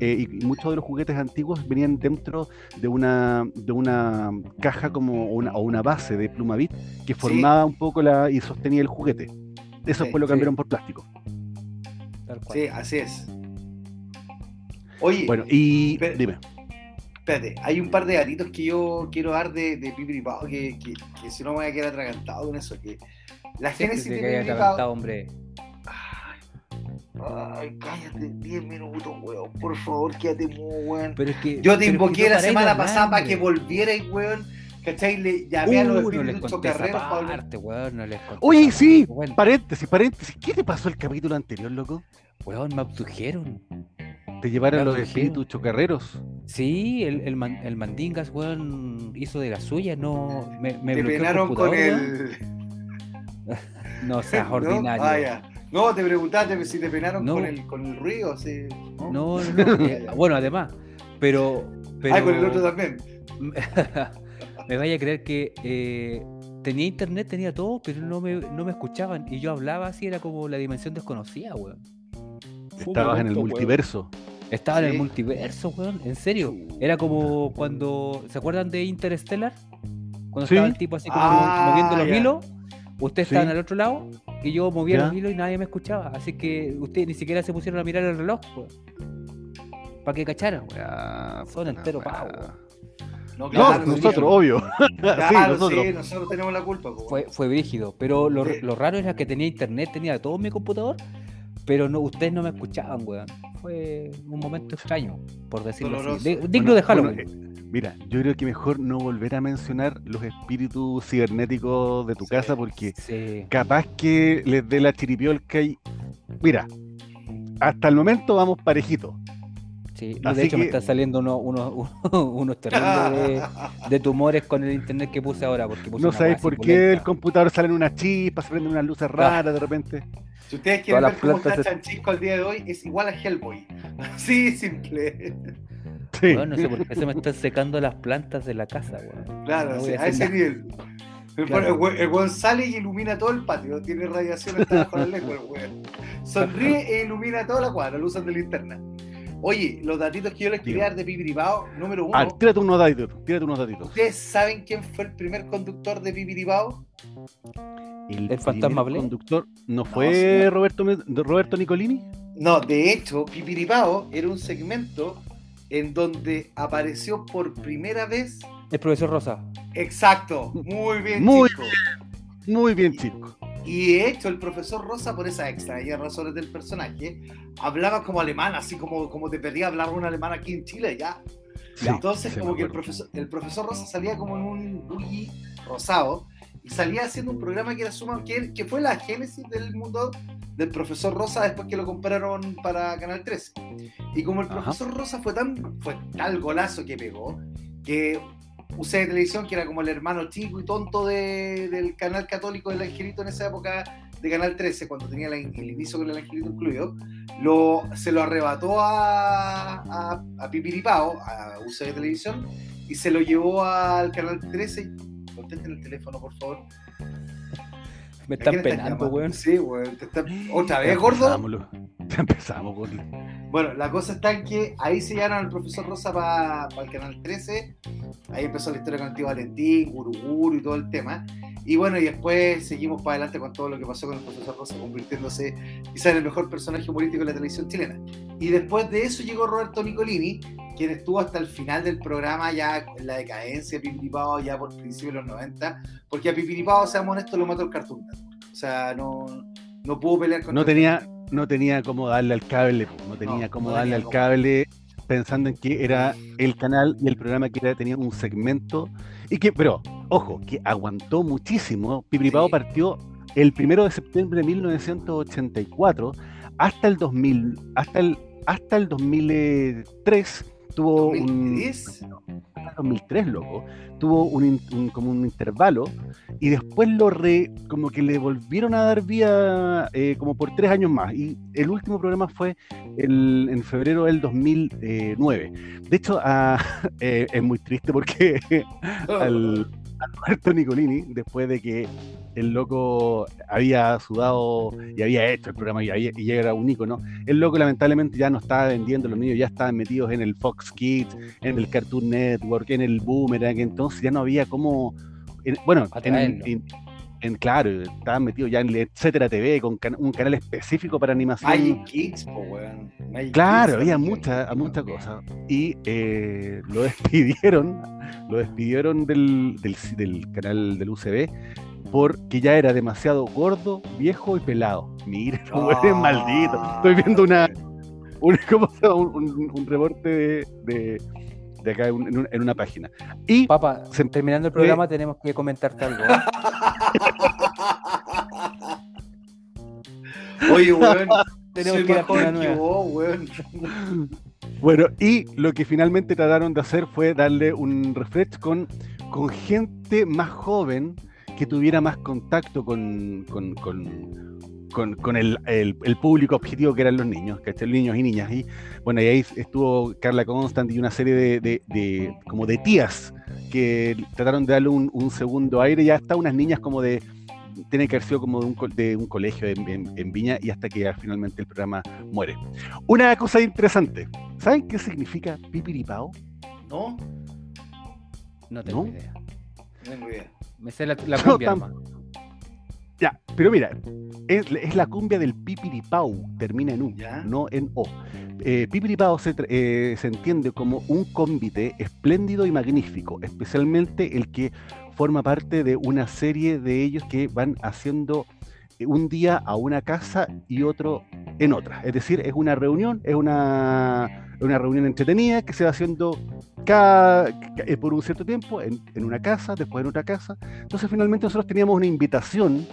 eh, y, y muchos de los juguetes antiguos venían dentro de una, de una caja como una, o una base de plumavit que formaba un poco la y sostenía el juguete. Eso Sí, fue lo cambiaron por plástico. Tal cual. Sí, así es. Oye, Bueno, y dime. espérate, hay un par de gatitos que yo quiero dar de, de Pipiripao, que, que, que si no me voy a quedar atragantado con eso. Que la génesis de Pipiripao. hombre. Ay, cállate, 10 minutos, weón. Por favor, quédate mudo, weón. Pero es que, Yo te pero es que invoqué no la semana hablar, pasada para que volvierais, weón. ¿cachai? Le llamé a los Uh, no les espíritus conté esa chocarreros para hablar. parte, weón, no les conté Oye, sí, parte, paréntesis, paréntesis. ¿Qué te pasó el capítulo anterior, loco? Weón, me abdujeron. Te llevaron los espíritus chocarreros. Sí, el, el, man- el Mandingas, weón, hizo de la suya, no. Me, me Te penaron con el. No seas ¿no? ordinario. Ah, ya. No, te preguntaste si te penaron No. con, el, con el ruido, sí. No, no, no. eh, bueno, además, pero. pero Ah, con el otro también. me vaya a creer que eh, tenía internet, tenía todo, pero no me, no me escuchaban. Y yo hablaba así, era como la dimensión desconocida, weón. Estabas en el multiverso. Estaba en el multiverso, weón. En serio. Era como cuando. ¿Se acuerdan de Interstellar? Cuando Sí. estaba el tipo así como Ah, moviendo los ya. hilos. Ustedes Sí. estaban al otro lado y yo movía Ya. los hilos y nadie me escuchaba. Así que ustedes ni siquiera se pusieron a mirar el reloj, weón. Para que cacharan, weón. Son entero pavo. No, No, nosotros, obvio. Claro, sí, nosotros. sí, nosotros tenemos la culpa. Fue, fue brígido. Pero lo, Sí. lo raro era que tenía internet, tenía todo en mi computador. Pero no, ustedes no me escuchaban, weón. Fue un momento extraño, por decirlo Doloroso. así. De- digno de Bueno, Halloween. bueno, eh, mira, yo creo que mejor no volver a mencionar los espíritus cibernéticos de tu Sí. casa porque Sí. capaz que les dé la chiripiolca y. Mira, hasta el momento vamos parejitos. Sí, Así de hecho me que- están saliendo unos, terribles de, de tumores con el internet que puse ahora. Porque puse No una sabéis por qué el computador salen unas chispas, se prenden unas luces raras de repente. Si ustedes quieren Todas ver cómo está se- Chanchisco al día de hoy, es igual a Hellboy. Así simple. Sí. Weón, no sé por qué se me están secando las plantas de la casa, weón. Claro, No sí, a ese nada. nivel. El, Claro. el el weón sale y ilumina todo el patio, tiene radiación hasta abajo de la lengua, el weón. Sonríe e ilumina toda la cuadra, lo usan de linterna. Oye, los datitos que yo les quería dar de Pipiripao, número uno. Ah, tírate unos datitos, tírate unos datitos. ¿Ustedes saben quién fue el primer conductor de Pipiripao? El, ¿El fantasma Blé? conductor no fue. Roberto, Roberto Nicolini. No, de hecho, Pipiripao era un segmento en donde apareció por primera vez. El profesor Rosa. Exacto, muy bien, Muy chico. Muy bien, chico. Y de hecho, el profesor Rosa, por esas extrañas razones del personaje, hablaba como alemán, así como, como te pedía hablar un alemán aquí en Chile, ya. Sí, Entonces, como que el profesor, el profesor Rosa salía como en un bully rosado y salía haciendo un programa que era suma, que, que fue la génesis del mundo del profesor Rosa después que lo compraron para Canal 13. Y como el Ajá. profesor Rosa fue tan fue tal golazo que pegó, que usé televisión, que era como el hermano chico y tonto de- del canal católico del Angelito en esa época de Canal 13, cuando tenía la- el inicio con el Angelito incluido, lo, se lo arrebató a, a, a Pipiripao, a UC de televisión, y se lo llevó al Canal 13. Contesten el teléfono, por favor. Me ¿A están penando, weón. Sí, weón. te están- ¿Otra vez, gordo? empezamos, gordo. Bueno, la cosa está en que ahí se llevaron al profesor Rosa para el canal 13. Ahí empezó la historia con el tío Valentín, Guruguru y todo el tema. Y bueno, y después seguimos para adelante con todo lo que pasó con el profesor Rosa, convirtiéndose quizás en el mejor personaje humorístico de la televisión chilena. Y después de eso llegó Roberto Nicolini, quien estuvo hasta el final del programa, ya en la decadencia de Pipiripao, ya por principios de los 90. Porque a Pipiripao, seamos honestos, lo mató el Cartoon. O sea, no, no pudo pelear con No tenía, no tenía cómo darle al cable, no tenía No, cómo no darle al cable pensando en que era el canal y el programa que era, tenía un segmento y que, pero, ojo, que aguantó muchísimo. Pipripao Sí. partió el primero de septiembre de 1984 hasta el 2000, hasta el, hasta el 2003 tuvo un 2010. hasta el 2003, loco, tuvo un, como un intervalo y después lo re, como que le volvieron a dar vía eh, como por tres años más. Y el último programa fue el- en febrero del 2009. De hecho, ah, eh, es muy triste porque al, a Roberto Nicolini, después de que el loco había sudado y había hecho el programa y, había- y ya era un ícono, el loco lamentablemente ya no estaba vendiendo, los niños ya estaban metidos en el Fox Kids, en el Cartoon Network, en el Boomerang, entonces ya no había como, en- bueno, en, en- en- claro, estaban metidos ya en Etcétera TV, con can- un canal específico para animación. Magic Kids, po, weón. Magic Claro, Kids había también. mucha, mucha cosa. Y eh, lo despidieron, lo despidieron del, del, del canal del UCB porque ya era demasiado gordo, viejo y pelado. Mira, no eres maldito. Estoy viendo una, un, ¿cómo se llama? un, un- un reporte de, de- de acá en, en un- en una página. Y Papá, Se- terminando el programa tenemos que comentarte algo. ¿eh? Oye, weón. Tenemos que vos, weón. Bueno, y lo que finalmente trataron de hacer fue darle un refresh con, con gente más joven que tuviera más contacto con, con, con- con- con el, el- el público objetivo que eran los niños, ¿cachai? Niños y niñas. Y bueno, y ahí estuvo Carla Constant y una serie de, de- de- como de tías que trataron de darle un, un segundo aire. Ya hasta unas niñas como de tiene que haber sido como de un, de un colegio en, en- en Viña y hasta que ya finalmente el programa muere. Una cosa interesante, ¿saben qué significa pipiripao? No, No tengo ¿No? idea. no tengo idea. Me sé la, la cumbia. Ya, pero mira, es, es la cumbia del pipiripao, termina en U, Ya. no en O. Eh, pipiripao se, eh, se entiende como un cómbite espléndido y magnífico, especialmente el que forma parte de una serie de ellos que van haciendo un día a una casa y otro en otra. Es decir, es una reunión, es una, una reunión entretenida que se va haciendo cada, ca- eh, por un cierto tiempo en, en una casa, después en otra casa. Entonces finalmente nosotros teníamos una invitación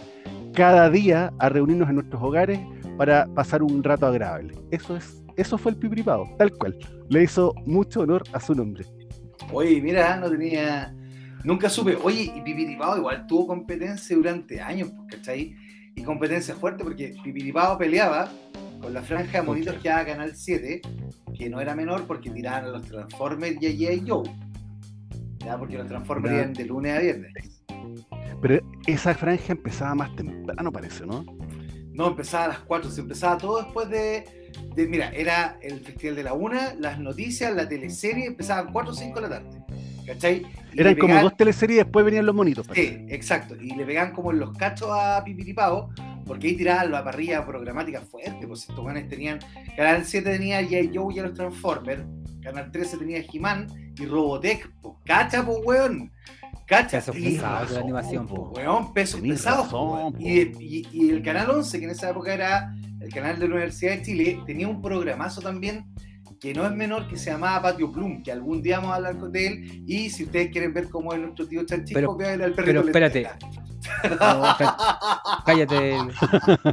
cada día a reunirnos en nuestros hogares para pasar un rato agradable. Eso es, eso fue el Pipripado, tal cual. Le hizo mucho honor a su nombre. Oye, mira, no tenía. Nunca supe. Oye, y Pipiripao igual tuvo competencia durante años, pues, ¿cachai? Y competencia fuerte porque Pipiripao peleaba con la franja de monitos que daba Canal 7, que no era menor porque tiraban a los Transformers y a G.I. Joe. Ya, porque los Transformers iban de lunes a viernes. Pero esa franja empezaba más temprano, parece, ¿no? No, empezaba a las 4, se empezaba todo después de, de- Mira, era el Festival de la Una, las noticias, la teleserie, empezaban 4 o 5 de la tarde. ¿Cachai? Y Eran como pegaban- dos teleseries y después venían los monitos. Sí, exacto. Y le pegaban como en los cachos a Pipiripao, porque ahí tiraban la parrilla programática fuerte. Pues estos guanes tenían. Canal 7 tenía G.I. Joe y a los Transformers. Canal 13 tenía He-Man y Robotech. Pues cacha, pues weón. Cacha. Pesos pesados de animación, po. po. Weón, pesos Tenís pesados. razón, po, po. y, y- y el Canal 11, que en esa época era el canal de la Universidad de Chile, tenía un programazo también que no es menor, que se llamaba Patio Plum, que algún día vamos a hablar con de él. Y si ustedes quieren ver cómo es nuestro tío Chanchico, Pero- vean al perrito pero espérate. No, cá- cállate.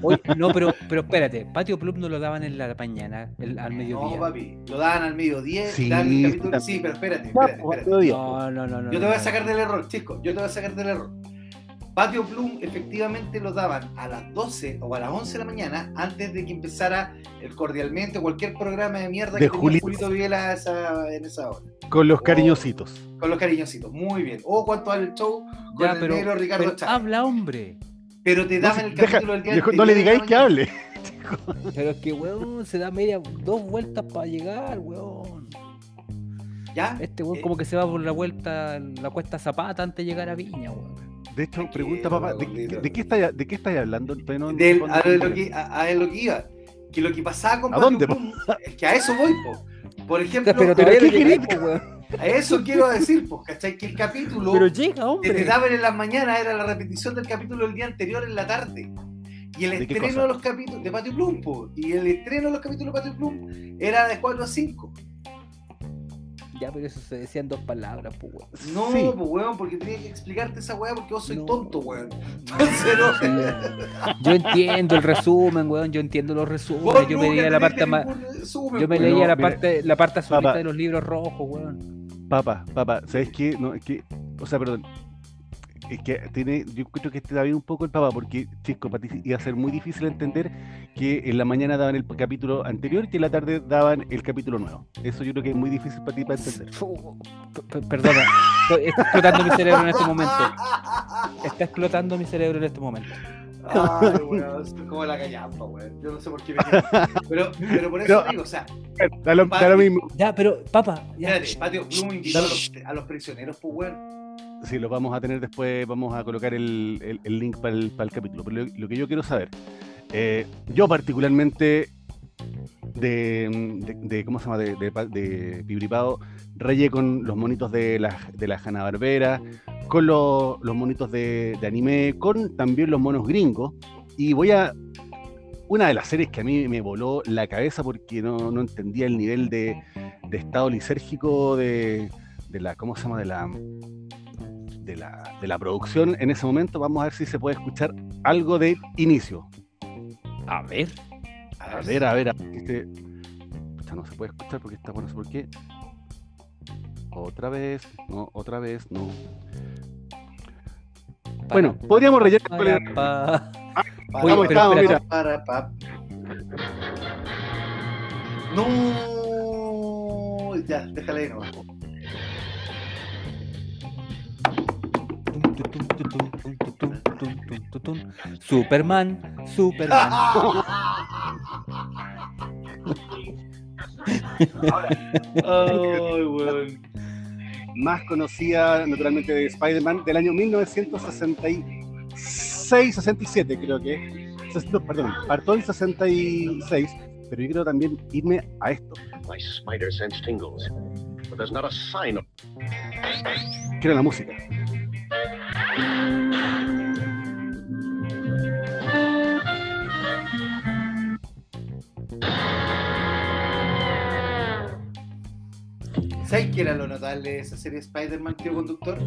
Oye, no, pero, pero espérate. Patio Club no lo daban en la mañana, el- al No, mediodía. papi, lo daban al mediodía. Sí, el capítulo- sí, pero espérate, espérate, pues, espérate. No, no, no, no. Yo te voy a no. sacar del error, chicos. Yo te voy a sacar del error. Patio Plum efectivamente lo daban a las 12 o a las 11 de la mañana antes de que empezara el Cordialmente o cualquier programa de mierda De que tenía Julito. Julito Viela esa- en esa hora. Con los Oh. cariñositos. Con los cariñositos, muy bien. O cuanto al show con Ya, el pero, negro Ricardo pero Chávez. habla, hombre. Pero te No, daban si- el deja- capítulo del día viejo, no le digáis que hable. Pero es que, weón, se da media, dos vueltas para llegar, weón. ¿Ya? Este weón Eh, como que se va por la vuelta, la cuesta Zapata antes de llegar a Viña, weón. De hecho, Tranquilo, pregunta papá, ¿de, de qué estáis de qué estáis hablando? No- Del- no- a, no- lo que, a, a lo que iba. Que lo que pasaba con ¿A Patio dónde, Plum, es que a eso voy, po. Por ejemplo, Pero ¿pero qué no querés? a eso quiero decir, pues, ¿cachai? Que el capítulo Pero llega, que te hombre. daban en las mañanas era la repetición del capítulo del día anterior en la tarde. Y el ¿De estreno de los capítulos de Patio Plum, po. Y el estreno de los capítulos de Patio Plum era de 4 a 5. Ya, pero eso se decía en dos palabras, po, weón. No, Sí. pues, weón, porque tenía que explicarte esa weá porque vos sois No. tonto, weón. Entonces, no. Sí, Yo entiendo el resumen, weón. Yo entiendo los resúmenes. Yo me leía la parte más. resumen, Yo me weón. leía la parte, la parte azulita papá. de los libros rojos, weón. Papá, papá, ¿sabes qué? No, es que, o sea, perdón. Es que tiene, yo creo que está bien un poco el papá, porque, chisco, para ti iba a ser muy difícil entender que en la mañana daban el capítulo anterior y en la tarde daban el capítulo nuevo. Eso yo creo que es muy difícil para ti para entender. Perdona, estoy- está explotando mi cerebro en este momento. Está explotando mi cerebro en este momento. Ay, weón, soy como la callampa, weón. Yo no sé por qué me. Pero, pero por eso No. digo, o sea, Da lo, da lo mismo. Ya, pero, papá, ya. espérate, Patio Plum invitó a los, a los prisioneros, pues, weón. Sí, lo vamos a tener después, vamos a colocar el, el- link para el, para el capítulo. Pero lo, lo que yo quiero saber, eh, yo particularmente de, de- ¿cómo se llama? De, de, de Pibripao, rayé con los monitos de la, de la Hanna Barbera, con los, los monitos de, anime, con también los monos gringos. Y voy a. Una de las series que a mí me voló la cabeza porque no, no entendía el nivel de, de estado lisérgico de, de la, ¿cómo se llama? De la, de la, de la producción en ese momento. Vamos a ver si se puede escuchar algo de inicio. A ver. A ver, a ver, a ver, este- pucha, no se puede escuchar porque está bueno, no sé por qué. Otra vez, no, otra vez, no. Bueno, podríamos rellenar con el- Para. Para, ¿Cómo pero estamos? Mira, para, pa. No, ya, déjale ahí nomás. Superman, Superman. Weón. más conocida naturalmente de Spider-Man del año 1966-67, creo que. No, perdón, partó en 66, pero yo quiero también irme a esto. My spider sense tingles, but there's not a sign of Quiero la música. ¿Sabes qué era lo notable de esa serie Spider-Man, tío conductor?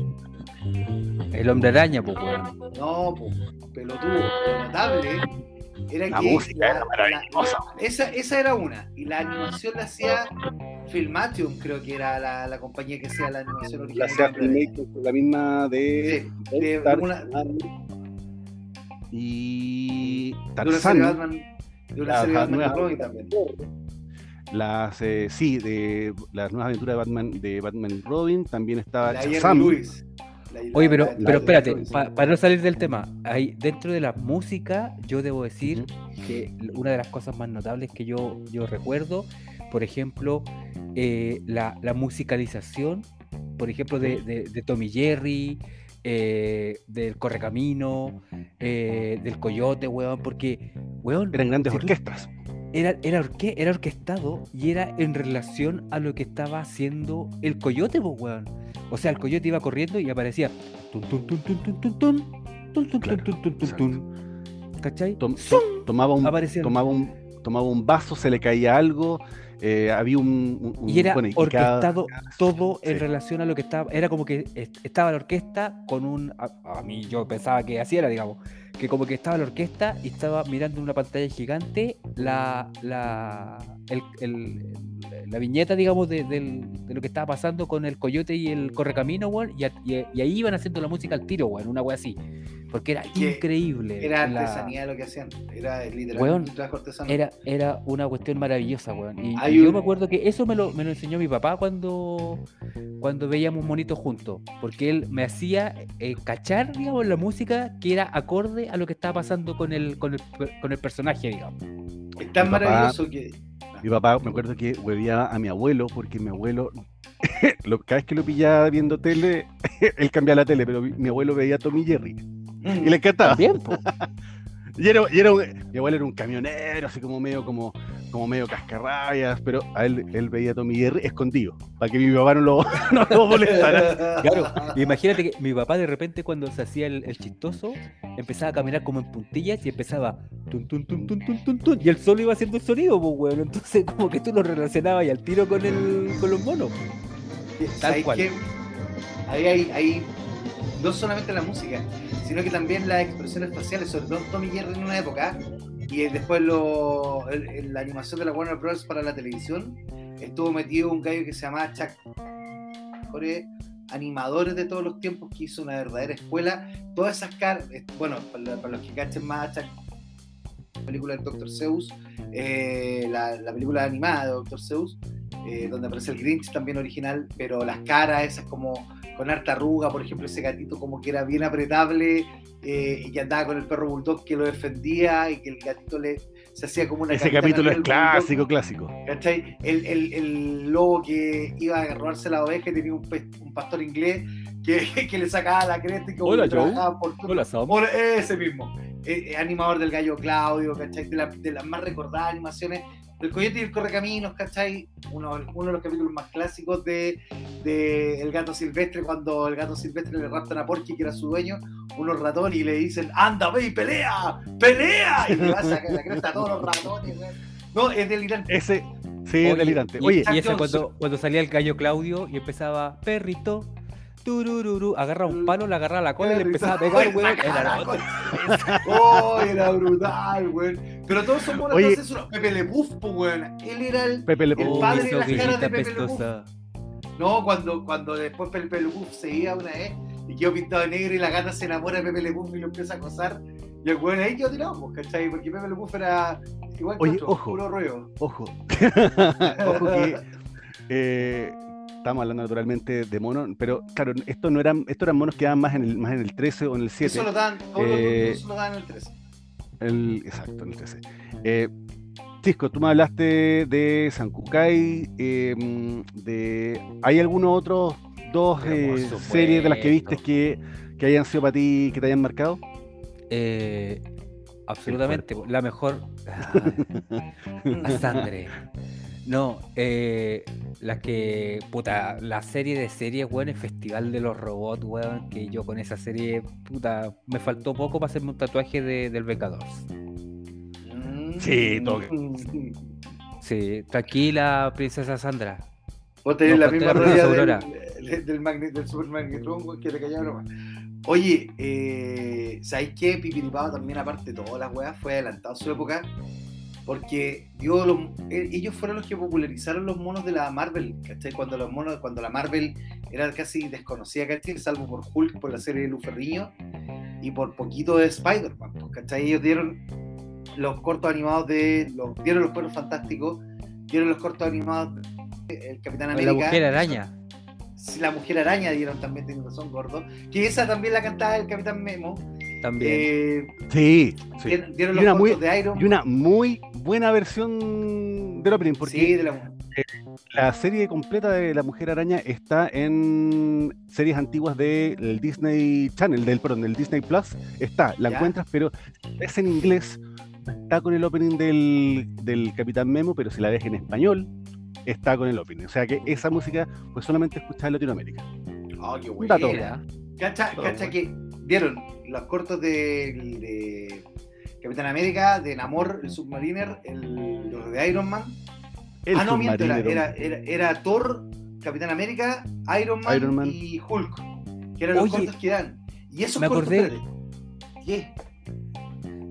El hombre araña, pues, weón. No, pues, pelotudo. Lo notable era La que. música era maravillosa. esa, esa era una. Y la animación la hacía Filmation, creo que era la, la compañía que hacía la animación La original. Araña. Filmation, la misma de. Sí, de Tarzan una- Y. De una serie de Tarzan. Batman. De una La- serie de la Batman nueva- y Robin también. Las, eh, sí, de las nuevas aventuras de Batman, de Batman y Robin. También estaba La Shazam. La- Oye, la- pero, la- pero la- espérate, pa- para no salir del tema, ahí dentro de la música, yo debo decir que una de las cosas más notables que yo, yo recuerdo, por ejemplo, eh, la, la, musicalización, por ejemplo, de, Tommy Jerry, del Correcamino, eh, del Coyote, weón, porque, weón... Eran grandes si orquestas. Era, era, orque, era orquestado y era en relación a lo que estaba haciendo el Coyote, weón. O sea, el Coyote iba corriendo y aparecía... ¿Cachai? Tomaba un... Tomaba un tomaba un vaso, se le caía algo, eh, había un, Y era bueno, y cada- orquestado todo en relación a lo que estaba. Era como que est- estaba la orquesta con un. A, a mí yo pensaba que así era, digamos. Que como que estaba la orquesta y estaba mirando en una pantalla gigante la. la el- el- la viñeta, digamos, de, del- de lo que estaba pasando con el coyote y el correcamino, weón. Y, a- y- y ahí iban haciendo la música al tiro, weón. Una wea así. Porque era que increíble. Era la- artesanía lo que hacían. Era literalmente Weón, un trabajo artesano. era, era una cuestión maravillosa, weón. Y, yo un- me acuerdo que eso me lo, me lo enseñó mi papá cuando, cuando veíamos monitos juntos. Porque él me hacía eh, cachar, digamos, la música que era acorde a lo que estaba pasando con el, con el, con el personaje, digamos. Es tan Mi papá- maravilloso que. Mi papá, me acuerdo que hueveaba a mi abuelo porque mi abuelo, lo- cada vez que lo pillaba viendo tele, él cambiaba la tele, pero mi, mi abuelo veía a Tommy Jerry y le encantaba. También, po. Y era, y era un- mi abuelo era un camionero, así como medio, como, como medio cascarrabias, pero a él, él veía a Tommy Jerry escondido, para que mi papá no lo, no lo molestara. Claro, imagínate que mi papá de repente cuando se hacía el, el chistoso, empezaba a caminar como en puntillas y empezaba tun, tun, tun, tun, tun, tun, tun, y él solo iba haciendo el sonido, pues weón. Entonces como que tú lo relacionabas y al tiro con el, con los monos. Tal ¿Sabes cual. Ahí hay, hay no solamente la música, sino que también las expresiones faciales, sobre todo Tommy Jerry en una época, y después lo, el- el- la animación de la Warner Bros. para la televisión, estuvo metido un gallo que se llamaba Chuck mejores animadores de todos los tiempos que hizo una verdadera escuela. Todas esas caras, bueno, para, para los que cachen más, Chuck, la película de Dr. Zeus, eh, la, la película animada de Dr. Zeus, eh, donde aparece el Grinch también original, pero las caras esas como con harta arruga, por ejemplo, ese gatito como que era bien apretable eh, y que andaba con el perro bulldog que lo defendía y que el gatito le se hacía como una Ese capítulo es bulldog. clásico, clásico. ¿Cachai? El, el, el lobo que iba a robarse la oveja y tenía un, pe- un pastor inglés que, que le sacaba la cresta y como Hola, que Joe. trabajaba por turno. Hola, Sam. Hola, ese mismo. Eh, eh, animador del gallo Claudio, ¿cachai? De, la- de las más recordadas animaciones. El Coyote y el Correcaminos, ¿cachai? Uno, uno de los capítulos más clásicos de, de El Gato Silvestre, cuando el Gato Silvestre le raptan a Porky, que era su dueño, unos ratones, y le dicen, anda, ve y pelea, pelea, y le va a sacar la cresta a todos los ratones. No, es delirante. Ese, sí, Sí, es Oye, delirante. Y, Oye, y ese Johnson. cuando, cuando salía el gallo Claudio y empezaba, perrito, turururu, agarra un palo, le agarraba la cola y le empezaba a pegar, Ay, weón. Era la la cola. Oh, era brutal, weón. Pero todos son buenos Oye. entonces uno- Pepe Le pues, weón. Él era el. Pepe Le el Pew. padre de las esa caras de Pepe Le Buf. pestosa. No, cuando, cuando después Pepe Le se iba una vez y quedó pintado de negro y la gata se enamora de Pepe Le Buf y lo empieza a acosar. Y el weón ahí quedó tirado, ¿cachai? Porque Pepe Le Buf era igual que Oye, otro, ojo. puro rollo. Ojo. Ojo que eh, estamos hablando naturalmente de monos, pero claro, estos no eran, estos eran monos que daban más en el, más en el 13 o en el 7. Eso lo dan, todos Eh, los eso lo dan en el 13. El, exacto, en el 13. Eh, Cisco, tú me hablaste de Sankukai, eh, de... ¿Hay algunos otros dos eh, series de las que viste que, que hayan sido para ti, que te hayan marcado? Eh, absolutamente, la mejor. la sangre. No, eh, las que. Puta, la serie de series, weón, el Festival de los Robots, weón, que yo con esa serie, puta, me faltó poco para hacerme un tatuaje de- del Vengador. Sí, toque. Sí, tranquila, princesa Sandra. Vos tenés No, la misma la rodilla Aurora. del, del, magnet, del Super Magnetron, weón, que le cayó nomás. Oye, eh, ¿sabéis qué? Pipiripao también, aparte de todas las weas, fue adelantado a su época. Porque los- eh, ellos fueron los que popularizaron los monos de la Marvel, ¿cachai? Cuando los monos, cuando la Marvel era casi desconocida, ¿cachai? Salvo por Hulk, por la serie de Luferriño y por poquito de Spider-Man, pues, ¿cachai? Ellos dieron los cortos animados de. Los, dieron los cuernos fantásticos, dieron los cortos animados de El Capitán La América. mujer araña. La Mujer Araña dieron también, tiene razón, gordo. Que esa también la cantaba el Capitán Memo. También. Eh, Sí, sí. dieron, dieron Y los una muy- de Iron Y una muy buena versión del opening, porque Sí, de la la serie completa de La Mujer Araña está en series antiguas del Disney Channel, del, perdón, del Disney Plus. Está, la Ya. encuentras, pero es en inglés. Está con el opening del, del Capitán Memo, pero si la ves en español, está con el opening. O sea que esa música fue solamente escuchada en Latinoamérica. Oh, qué buena. Cacha, cacha bueno. que dieron los cortos de, de Capitán América, de Namor, el Submariner, el, los de Iron Man. El ah, no, miento, era, era, era, era Thor, Capitán América, Iron Man, Iron Man. y Hulk. Que eran los cortos que dan. Y esos me cortos, acordé.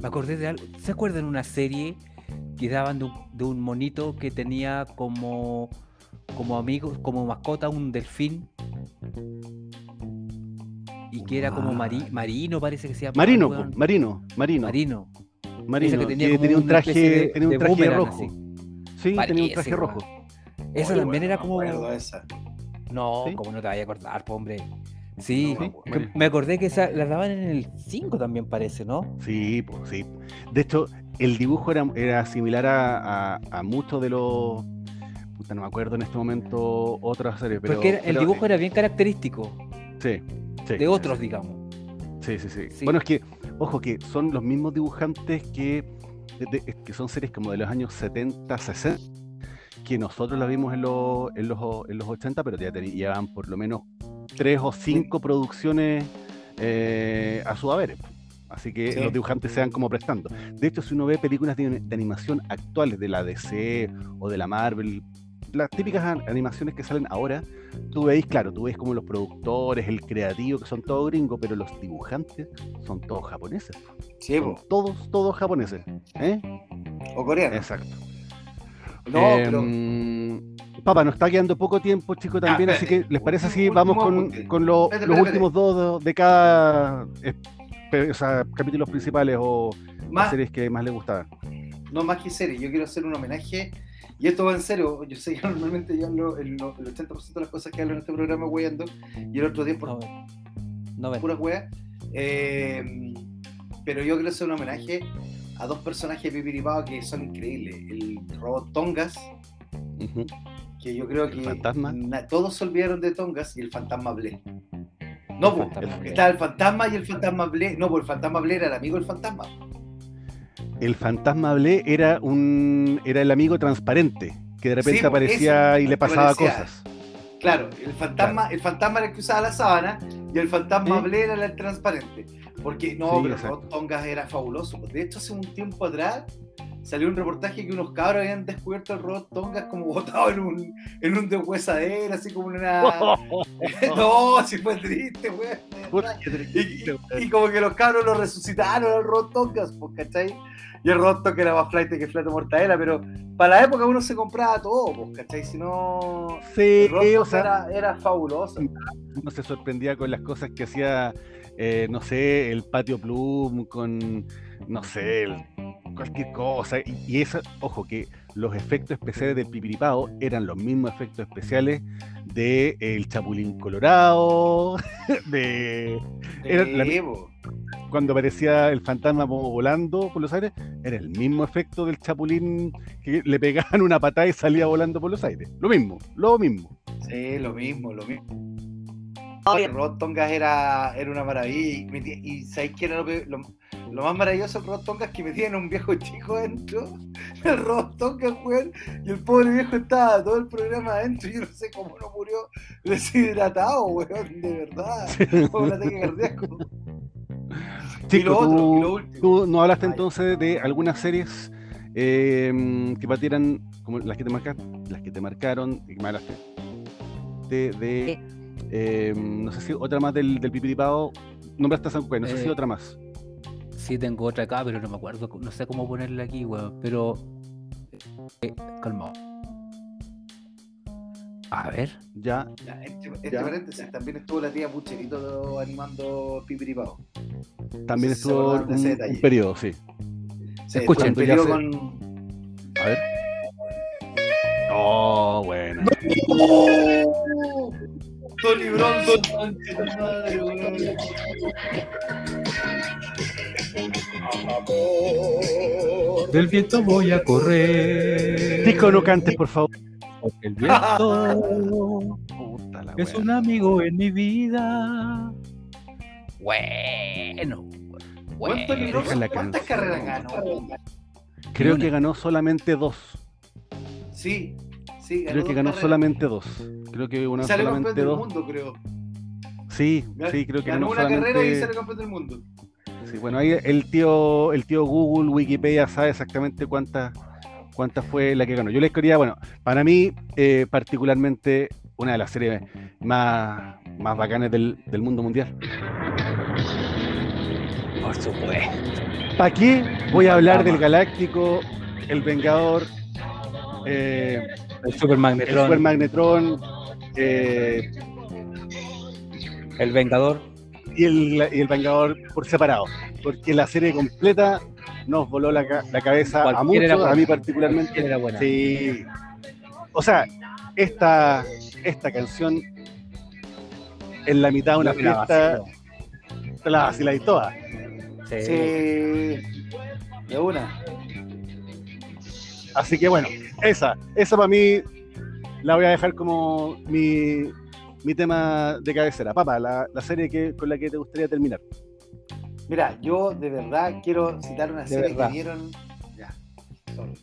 Me acordé de algo. ¿Se acuerdan una serie que daban de un, de un monito que tenía como, como amigo, como mascota un delfín? Y que era como mari- marino, parece que se llama. Marino, po, Marino, Marino, Marino. Marino, que tenía que como tenía un traje, de- tenía un traje boomerang, rojo. así. Sí, tenía un traje rojo. Esa Oye, también bueno, era como. esa. No, ¿Sí? como no te vayas a acordar, po, hombre. Sí, No me acordé que esa la daban en el 5 también, parece, ¿no? Sí, pues sí. De hecho, el dibujo era, era similar a, a, a muchos de los. Puta, no me acuerdo en este momento otras series, pero. Porque era- el pero, dibujo eh, era bien característico Sí, sí, de otros, sí. digamos. Sí, sí, sí, Sí. Bueno, es que, ojo, que son los mismos dibujantes que, de- de- que son series como de los años 70, 60, que nosotros las vimos en los, en los, en los 80, pero ya llevaban por lo menos tres o cinco producciones eh, a su haber. Así que Sí. los dibujantes se van como prestando. De hecho, si uno ve películas de, de animación actuales de la DC o de la Marvel, las típicas an- animaciones que salen ahora, tú veis, claro, tú ves como los productores, el creativo, que son todos gringos, pero los dibujantes son todos japoneses. Sí, Son todos, todos japoneses. ¿eh? o coreano. Exacto. No, pero. Em, Papá, nos está quedando poco tiempo, chicos, también, así que espérate. ¿les parece si Último vamos con, apunte. con lo- Espérate, los espérate, últimos dos de cada eh, o sea, capítulos principales o Más, series que más les gustaban? no más que serie, yo quiero hacer un homenaje. Y esto va en serio. Yo sé que normalmente yo hablo el, no- el 80% de las cosas que hablo en este programa weyando y el otro 10% por No, no ven. pura wea. Eh, pero yo quiero hacer un homenaje a dos personajes de Pipiripao que son increíbles. El robot Tongas, Ujú. que yo creo ¿El que todos se olvidaron de Tongas y el fantasma Ble. No, El po, fantasma Ble. está el fantasma y el fantasma Ble. No, pues el fantasma Ble era el amigo del fantasma. El fantasma Ble era un era el amigo transparente que de repente Sí, pues, aparecía ese, y le pasaba cosas. Claro, el fantasma, el fantasma era el que usaba la sábana y el fantasma Sí. Ble era el transparente. Porque no, Sí, pero exacto. Robot Tongas era fabuloso. De hecho, hace un tiempo atrás salió un reportaje que unos cabros habían descubierto el robot Tongas como botado en un, en un deshuesadero, así como en una. no, si fue triste, weón. Y, y- y como que los cabros lo resucitaron al robot Tongas, pues, ¿cachai? Y el robot Tongas era más flight que flato mortadela, pero para la época uno se compraba todo, pues, ¿cachai? Si no. Sí, El o sea, era, era fabuloso. uno se sorprendía con las cosas que hacía, eh, no sé, el patio Plum, con, no sé, el- cualquier cosa. Y, y eso, ojo, que los efectos especiales del Pipiripao eran los mismos efectos especiales de El Chapulín Colorado, de era la- cuando aparecía el fantasma como volando por los aires, era el mismo efecto del Chapulín que le pegaban una patada y salía volando por los aires. Lo mismo, lo mismo. Sí, lo mismo, lo mismo. El robot Tongas era, era una maravilla. Y, y ¿sabéis qué era lo, lo- lo más maravilloso del robot Tongas? Que metían un viejo chico dentro del robot Tongas, weón. Y el pobre viejo estaba todo el programa adentro. y Yo no sé cómo no murió deshidratado, weón, de verdad. Fue un ataque cardíaco. y Chico, lo otro, tú- y lo último. Tú no hablaste Ay. entonces de algunas series eh, que partieran como las que te marcaron, las que te marcaron y que me hablaste. De, de eh, no sé si otra más del, del Pipiripao. Nombraste a San Cué, no sé si Eh, otra más. Sí, tengo otra acá, pero no me acuerdo, no sé cómo ponerla aquí, weón. Pero. Eh, calmado. A ver. Ya, Ya, entre, entre Ya. paréntesis, también estuvo la tía Pucherito animando Pipiripao. también estuvo de un, un periodo, sí. Se Escuchen, ya sé. con. A ver. Oh, bueno. Tony Bronson, concha tu madre, weón. Del viento voy a correr. Disco, no cantes, por favor. Porque el viento Puta la es wea. un amigo en mi vida. Bueno. ¿Cuánto bueno. ¿Cuántas canción. carreras ganó? Creo que ganó solamente dos. Sí, sí, Creo que dos ganó carreras. solamente dos. Creo que ganó Y salió campeón solamente del dos. mundo, creo. Sí, sí, creo que ganó ganó una solamente... carrera y salió campeón del mundo. Sí, bueno, ahí el tío, el tío Google, Wikipedia sabe exactamente cuántas cuántas fue la que ganó. Yo les quería, bueno, para mí, eh, particularmente, una de las series más, más bacanas del, del mundo mundial. Por supuesto. ¿Para qué voy a hablar del. Galáctico, el Vengador, eh, El Super el Magnetron, Super Magnetron eh, el Vengador. y, el, y el Vengador por separado? Porque la serie completa nos voló la, la cabeza a muchos, a mí particularmente. Era buena. Sí. O sea, esta, esta canción en la mitad de una fiesta te la vaciláis toda. Sí. Sí. De una. Así que bueno, esa, esa para mí la voy a dejar como mi, mi tema de cabecera. Papá, la, la serie que, con la que te gustaría terminar. Mira, yo de verdad quiero citar una De serie verdad. que dieron. Ya, sorry.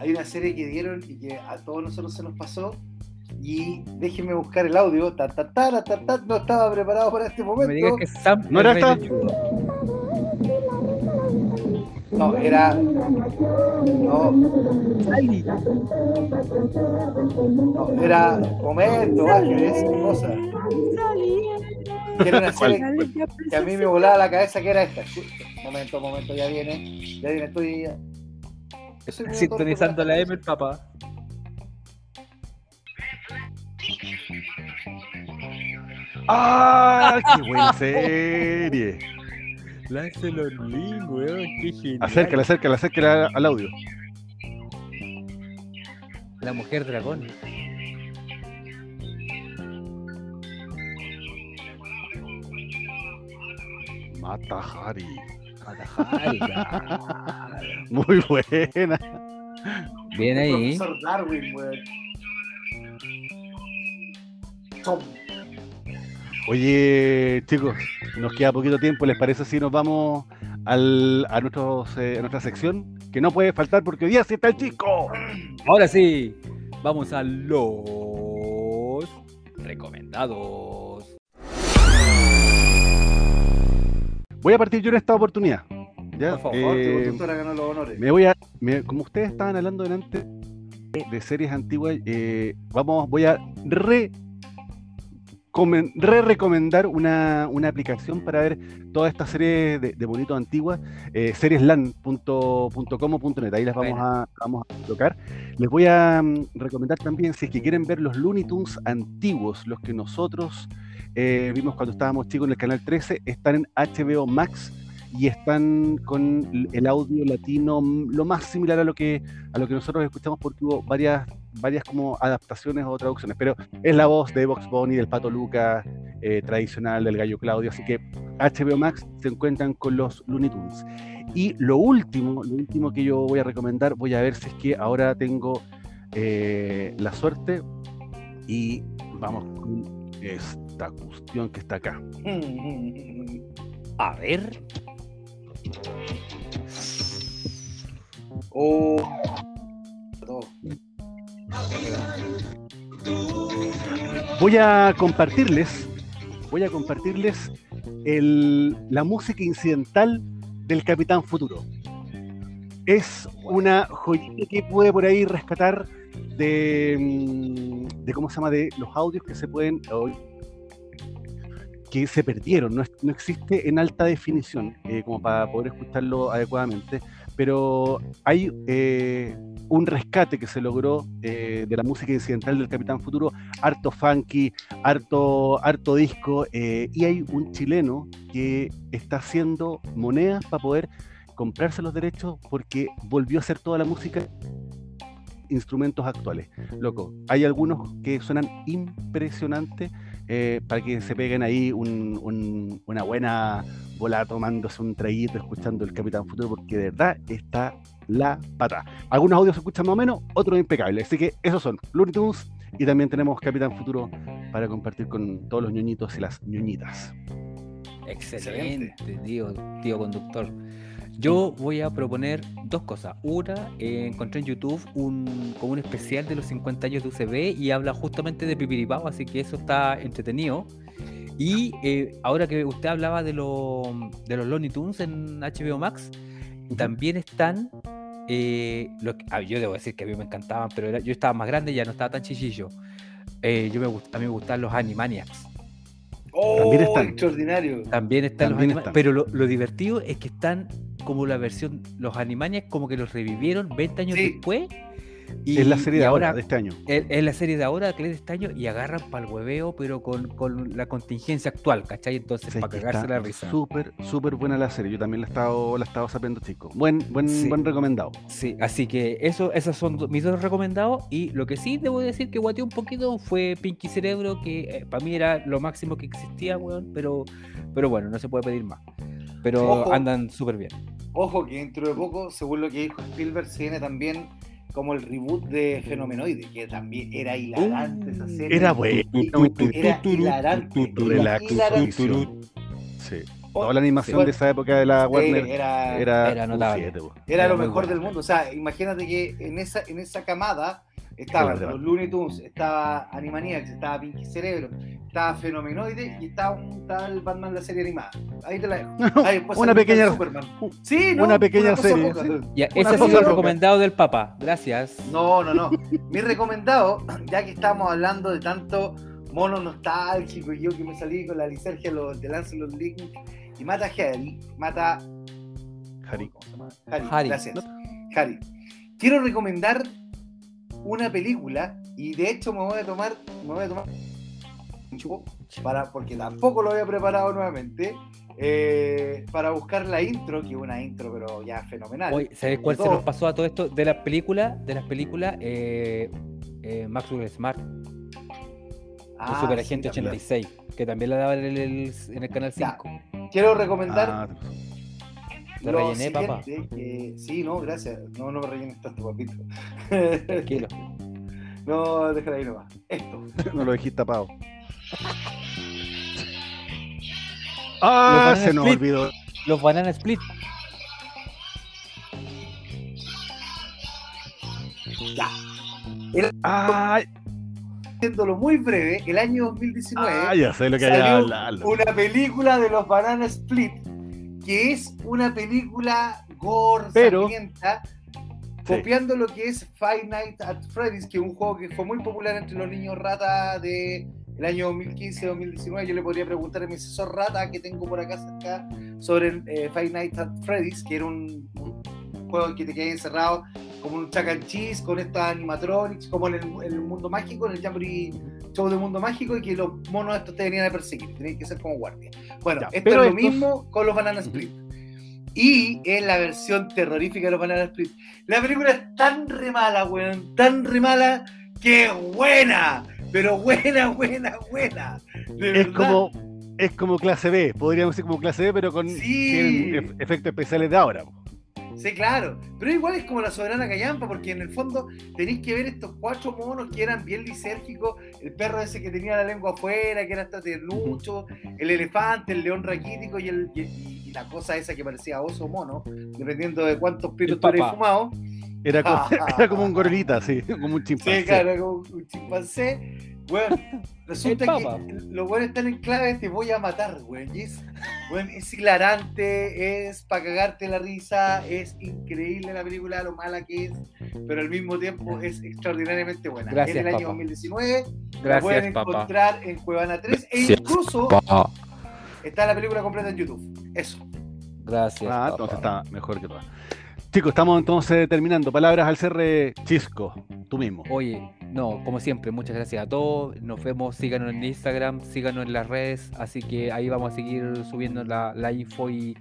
Hay una serie que dieron y que a todos nosotros se nos pasó. Y déjenme buscar el audio. Ta, ta, ta, ta, ta, no estaba preparado para este No me digas momento. que Sam ¿No era esta? No, era. No, Sally. no, era. Momento, Ángeles, cosa. Que era una serie que a mí me volaba la cabeza que era esta. Momento, momento, ya viene. Ya viene, estoy. soy medio Sintonizando la M, el papá. ¡Ah! ¡Qué buena serie! Láncelo el link, weón. Qué genial. Acércala, acércala, acércala al audio. La mujer dragón. Mata Hari. Matajari, Muy buena. Bien ahí. Profesor Darwin, weón. Oye, chicos, nos queda poquito tiempo. ¿Les parece si nos vamos al, a, nuestros, eh, a nuestra sección? Que no puede faltar porque hoy día sí está el chico. Ahora sí, vamos a los recomendados. Voy a partir yo en esta oportunidad. ¿ya? Por favor, Eh, conductora ganó los honores. me voy a, me- como ustedes estaban hablando delante de series antiguas, eh, vamos, voy a re, re recomendar una, una aplicación para ver toda esta serie de, de bonitos antiguas, eh, serieslan.com.net, ahí las vamos a, vamos a colocar. Les voy a mm, recomendar también, si es que quieren ver los Looney Tunes antiguos, los que nosotros eh, vimos cuando estábamos chicos en el canal 13, están en HBO Max y están con el audio latino mm, lo más similar a lo que a lo que nosotros escuchamos porque hubo varias varias como adaptaciones o traducciones pero es la voz de Box Bunny del Pato Luca eh, tradicional del Gallo Claudio así que HBO Max se encuentran con los Looney Tunes y lo último lo último que yo voy a recomendar voy a ver si es que ahora tengo eh, la suerte y vamos con esta cuestión que está acá A ver. Oh. Todo. Voy a compartirles, voy a compartirles la música incidental del Capitán Futuro. Es una joyita que puede por ahí rescatar de, mm, de cómo se llama, de los audios que se pueden que se perdieron, no existe en alta definición eh, como para poder escucharlo adecuadamente, pero hay eh, un rescate que se logró eh, de la música incidental del Capitán Futuro harto funky, harto, harto disco, eh, y hay un chileno que está haciendo monedas para poder comprarse los derechos porque volvió a hacer toda la música instrumentos actuales. Loco, hay algunos que suenan impresionantes eh, para que se peguen ahí un- un- una buena bola tomándose un traguito, escuchando el Capitán Futuro, porque de verdad está la pata. Algunos audios se escuchan más o menos, otros impecables. Así que esos son Looney Tunes y también tenemos Capitán Futuro para compartir con todos los ñoñitos y las ñoñitas. Excelente, tío, tío conductor. Yo voy a proponer dos cosas. Una, eh, encontré en YouTube un, como un especial de los 50 años de UCB y habla justamente de Pipiripao, así que eso está entretenido. Y eh, ahora que usted hablaba de, lo- de los Looney Tunes en HBO Max, también están. eh, lo que- ah, yo debo decir que a mí me encantaban, pero era- yo estaba más grande y ya no estaba tan chichillo. Eh, yo me, a mí me gustaban los Animaniacs. Oh, También están. extraordinario. También están También los Anima- están. Pero lo, lo divertido es que están como la versión, los Animaniacs como que los revivieron 20 años Sí. después. Y, es la serie y de ahora, de este año. Es, la serie de ahora, que es de este año, y agarran para el hueveo, pero con, con la contingencia actual, ¿cachai? Entonces, Sí, para cagarse está la risa. Súper, súper buena la serie. Yo también la he estado, la he estado sabiendo, chico. Buen, buen, Sí. buen recomendado. Sí, así que eso, esos son mis dos recomendados. Y lo que sí debo decir que guateó un poquito fue Pinky Cerebro, que para mí era lo máximo que existía, weón. Pero, pero bueno, no se puede pedir más. Pero Ojo. andan súper bien. Ojo que dentro de poco, según lo que dijo Spielberg, se viene también como el reboot de Fenomenoide, que también era hilarante esa serie. Era bueno. Era hilarante. Sí. Toda la animación Sí. de esa época de la Sí, Warner era, era, era notable. lo mejor del mundo. O sea, imagínate que en esa, en esa camada estaban los Looney Tunes, estaba Animaniacs, estaba Pinky Cerebro, estaba Fenomenoide y estaba un tal Batman la serie animada. Ahí te la dejo. Ahí después Una pequeña- Superman. Sí, ¿no? una pequeña cosa serie, poca. sí. Ya, Una ese sido el loca. recomendado del Papa. Gracias. No, no, no. Mi recomendado, ya que estamos hablando de tanto mono nostálgico y yo que me salí con la licergia lo- de Lancelot Link y mata a Harry, mata Harry. ¿cómo se llama? Harry, Harry. gracias. Harry. Quiero recomendar una película y de hecho me voy a tomar, me voy a tomar un chupo para, porque tampoco lo había preparado nuevamente, eh, para buscar la intro, que es una intro pero ya fenomenal. Hoy, ¿sabes cuál se nos pasó a todo esto? De las películas, de las películas, eh, eh, Maxwell Smart, Ah, el Super sí, Agente también. 86, que también la daban en el, en el canal Ya. 5. Quiero recomendar Ah, Te Lo rellené, papá. que- sí, no, gracias. No, no me rellenes tanto, papito. Tranquilo. no, déjala ahí nomás. Esto. no lo dijiste tapado. Los Ah, Banana se nos Split. olvidó. Los Banana Split. Ya. Ah, Haciéndolo muy breve, el año 2019, ah, ya sé lo que Salió hablar. una película de los Banana Split que es una película gore, Pero- sangrienta, copiando lo que es Five Nights at Freddy's, que es un juego que fue muy popular entre los niños rata de el año 2015-2019. Yo le podría preguntar a mi asesor rata que tengo por acá cerca sobre eh, Five Nights at Freddy's, que era un, un juego que te quedas encerrado como un Chuck and Cheese con estos animatronics, como en el, en el mundo mágico, en el Jamboree Show de Mundo Mágico, y que los monos estos te venían a perseguir, tenías que ser como guardia. Bueno, Ya, esto pero es lo estos- mismo con los Banana Split. Y es la versión terrorífica de los Banana Split. La película es tan re mala, weón, tan re mala, que es buena, pero buena, buena, buena. De Es verdad. como, es como clase B, podríamos decir como clase B, pero con Sí. efectos especiales de ahora. Sí, claro. Pero igual es como la soberana callampa, porque en el fondo tenéis que ver estos cuatro monos que eran bien lisérgicos, el perro ese que tenía la lengua afuera, que era hasta ternucho, el elefante, el león raquítico y, el, y, y la cosa esa que parecía oso o mono, dependiendo de cuántos pitos El tú fumado. Era, como, era como un gorilita, sí, como un chimpancé. Sí, claro, como un chimpancé. Bueno, resulta que los buenos están en clave, te voy a matar, weón. Es, weón, es hilarante, es para cagarte la risa, es increíble la película, lo mala que es, pero al mismo tiempo es extraordinariamente buena. Gracias, en el año papa. 2019 la pueden Gracias, encontrar en Cuevana 3 e Gracias, incluso está la película completa en YouTube. Eso. Gracias. Ah, entonces está mejor que todas. Chicos, estamos entonces terminando. Palabras al cierre, Chisco, tú mismo. Oye, no, como siempre, muchas gracias a todos. Nos vemos, síganos en Instagram, síganos en las redes. Así que ahí vamos a seguir subiendo la, la info y.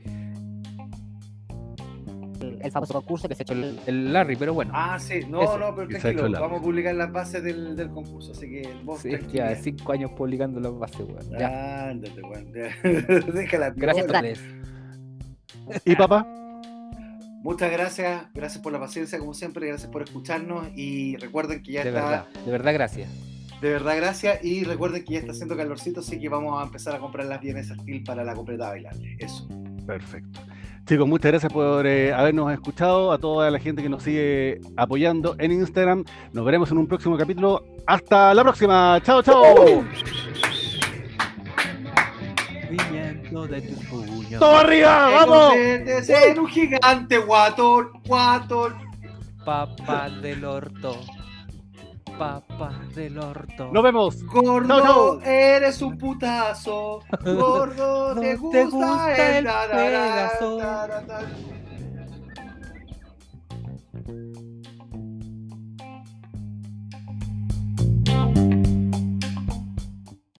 El, famoso concurso que se ha hecho el, el Larry, pero bueno. Ah, sí, no, Eso. no, pero tranquilo, vamos a publicar las bases del, del concurso, así que vos Sí, ya, cinco años publicando las bases, weón. Ya. Ándate, weón. Déjala. Gracias. Andrés. ¿Y papá? Muchas gracias, gracias por la paciencia, como siempre, gracias por escucharnos y recuerden que ya De está, verdad, de verdad, gracias. de verdad, gracias y recuerden que ya está haciendo calorcito, así que vamos a empezar a comprar las vienesas Steel para la completa bailable. Eso. Perfecto. Chicos, muchas gracias por eh, habernos escuchado, a toda la gente que nos sigue apoyando en Instagram. Nos veremos en un próximo capítulo. Hasta la próxima. Chao, chao efecto de ¡Todo arriba! ¡Vamos! De un gigante, guatón, guatón. Papá del orto. Papá del orto. ¡Lo vemos! Gordo, no, no. eres un putazo. Gordo, te, gusta te, gusta el, pedazo.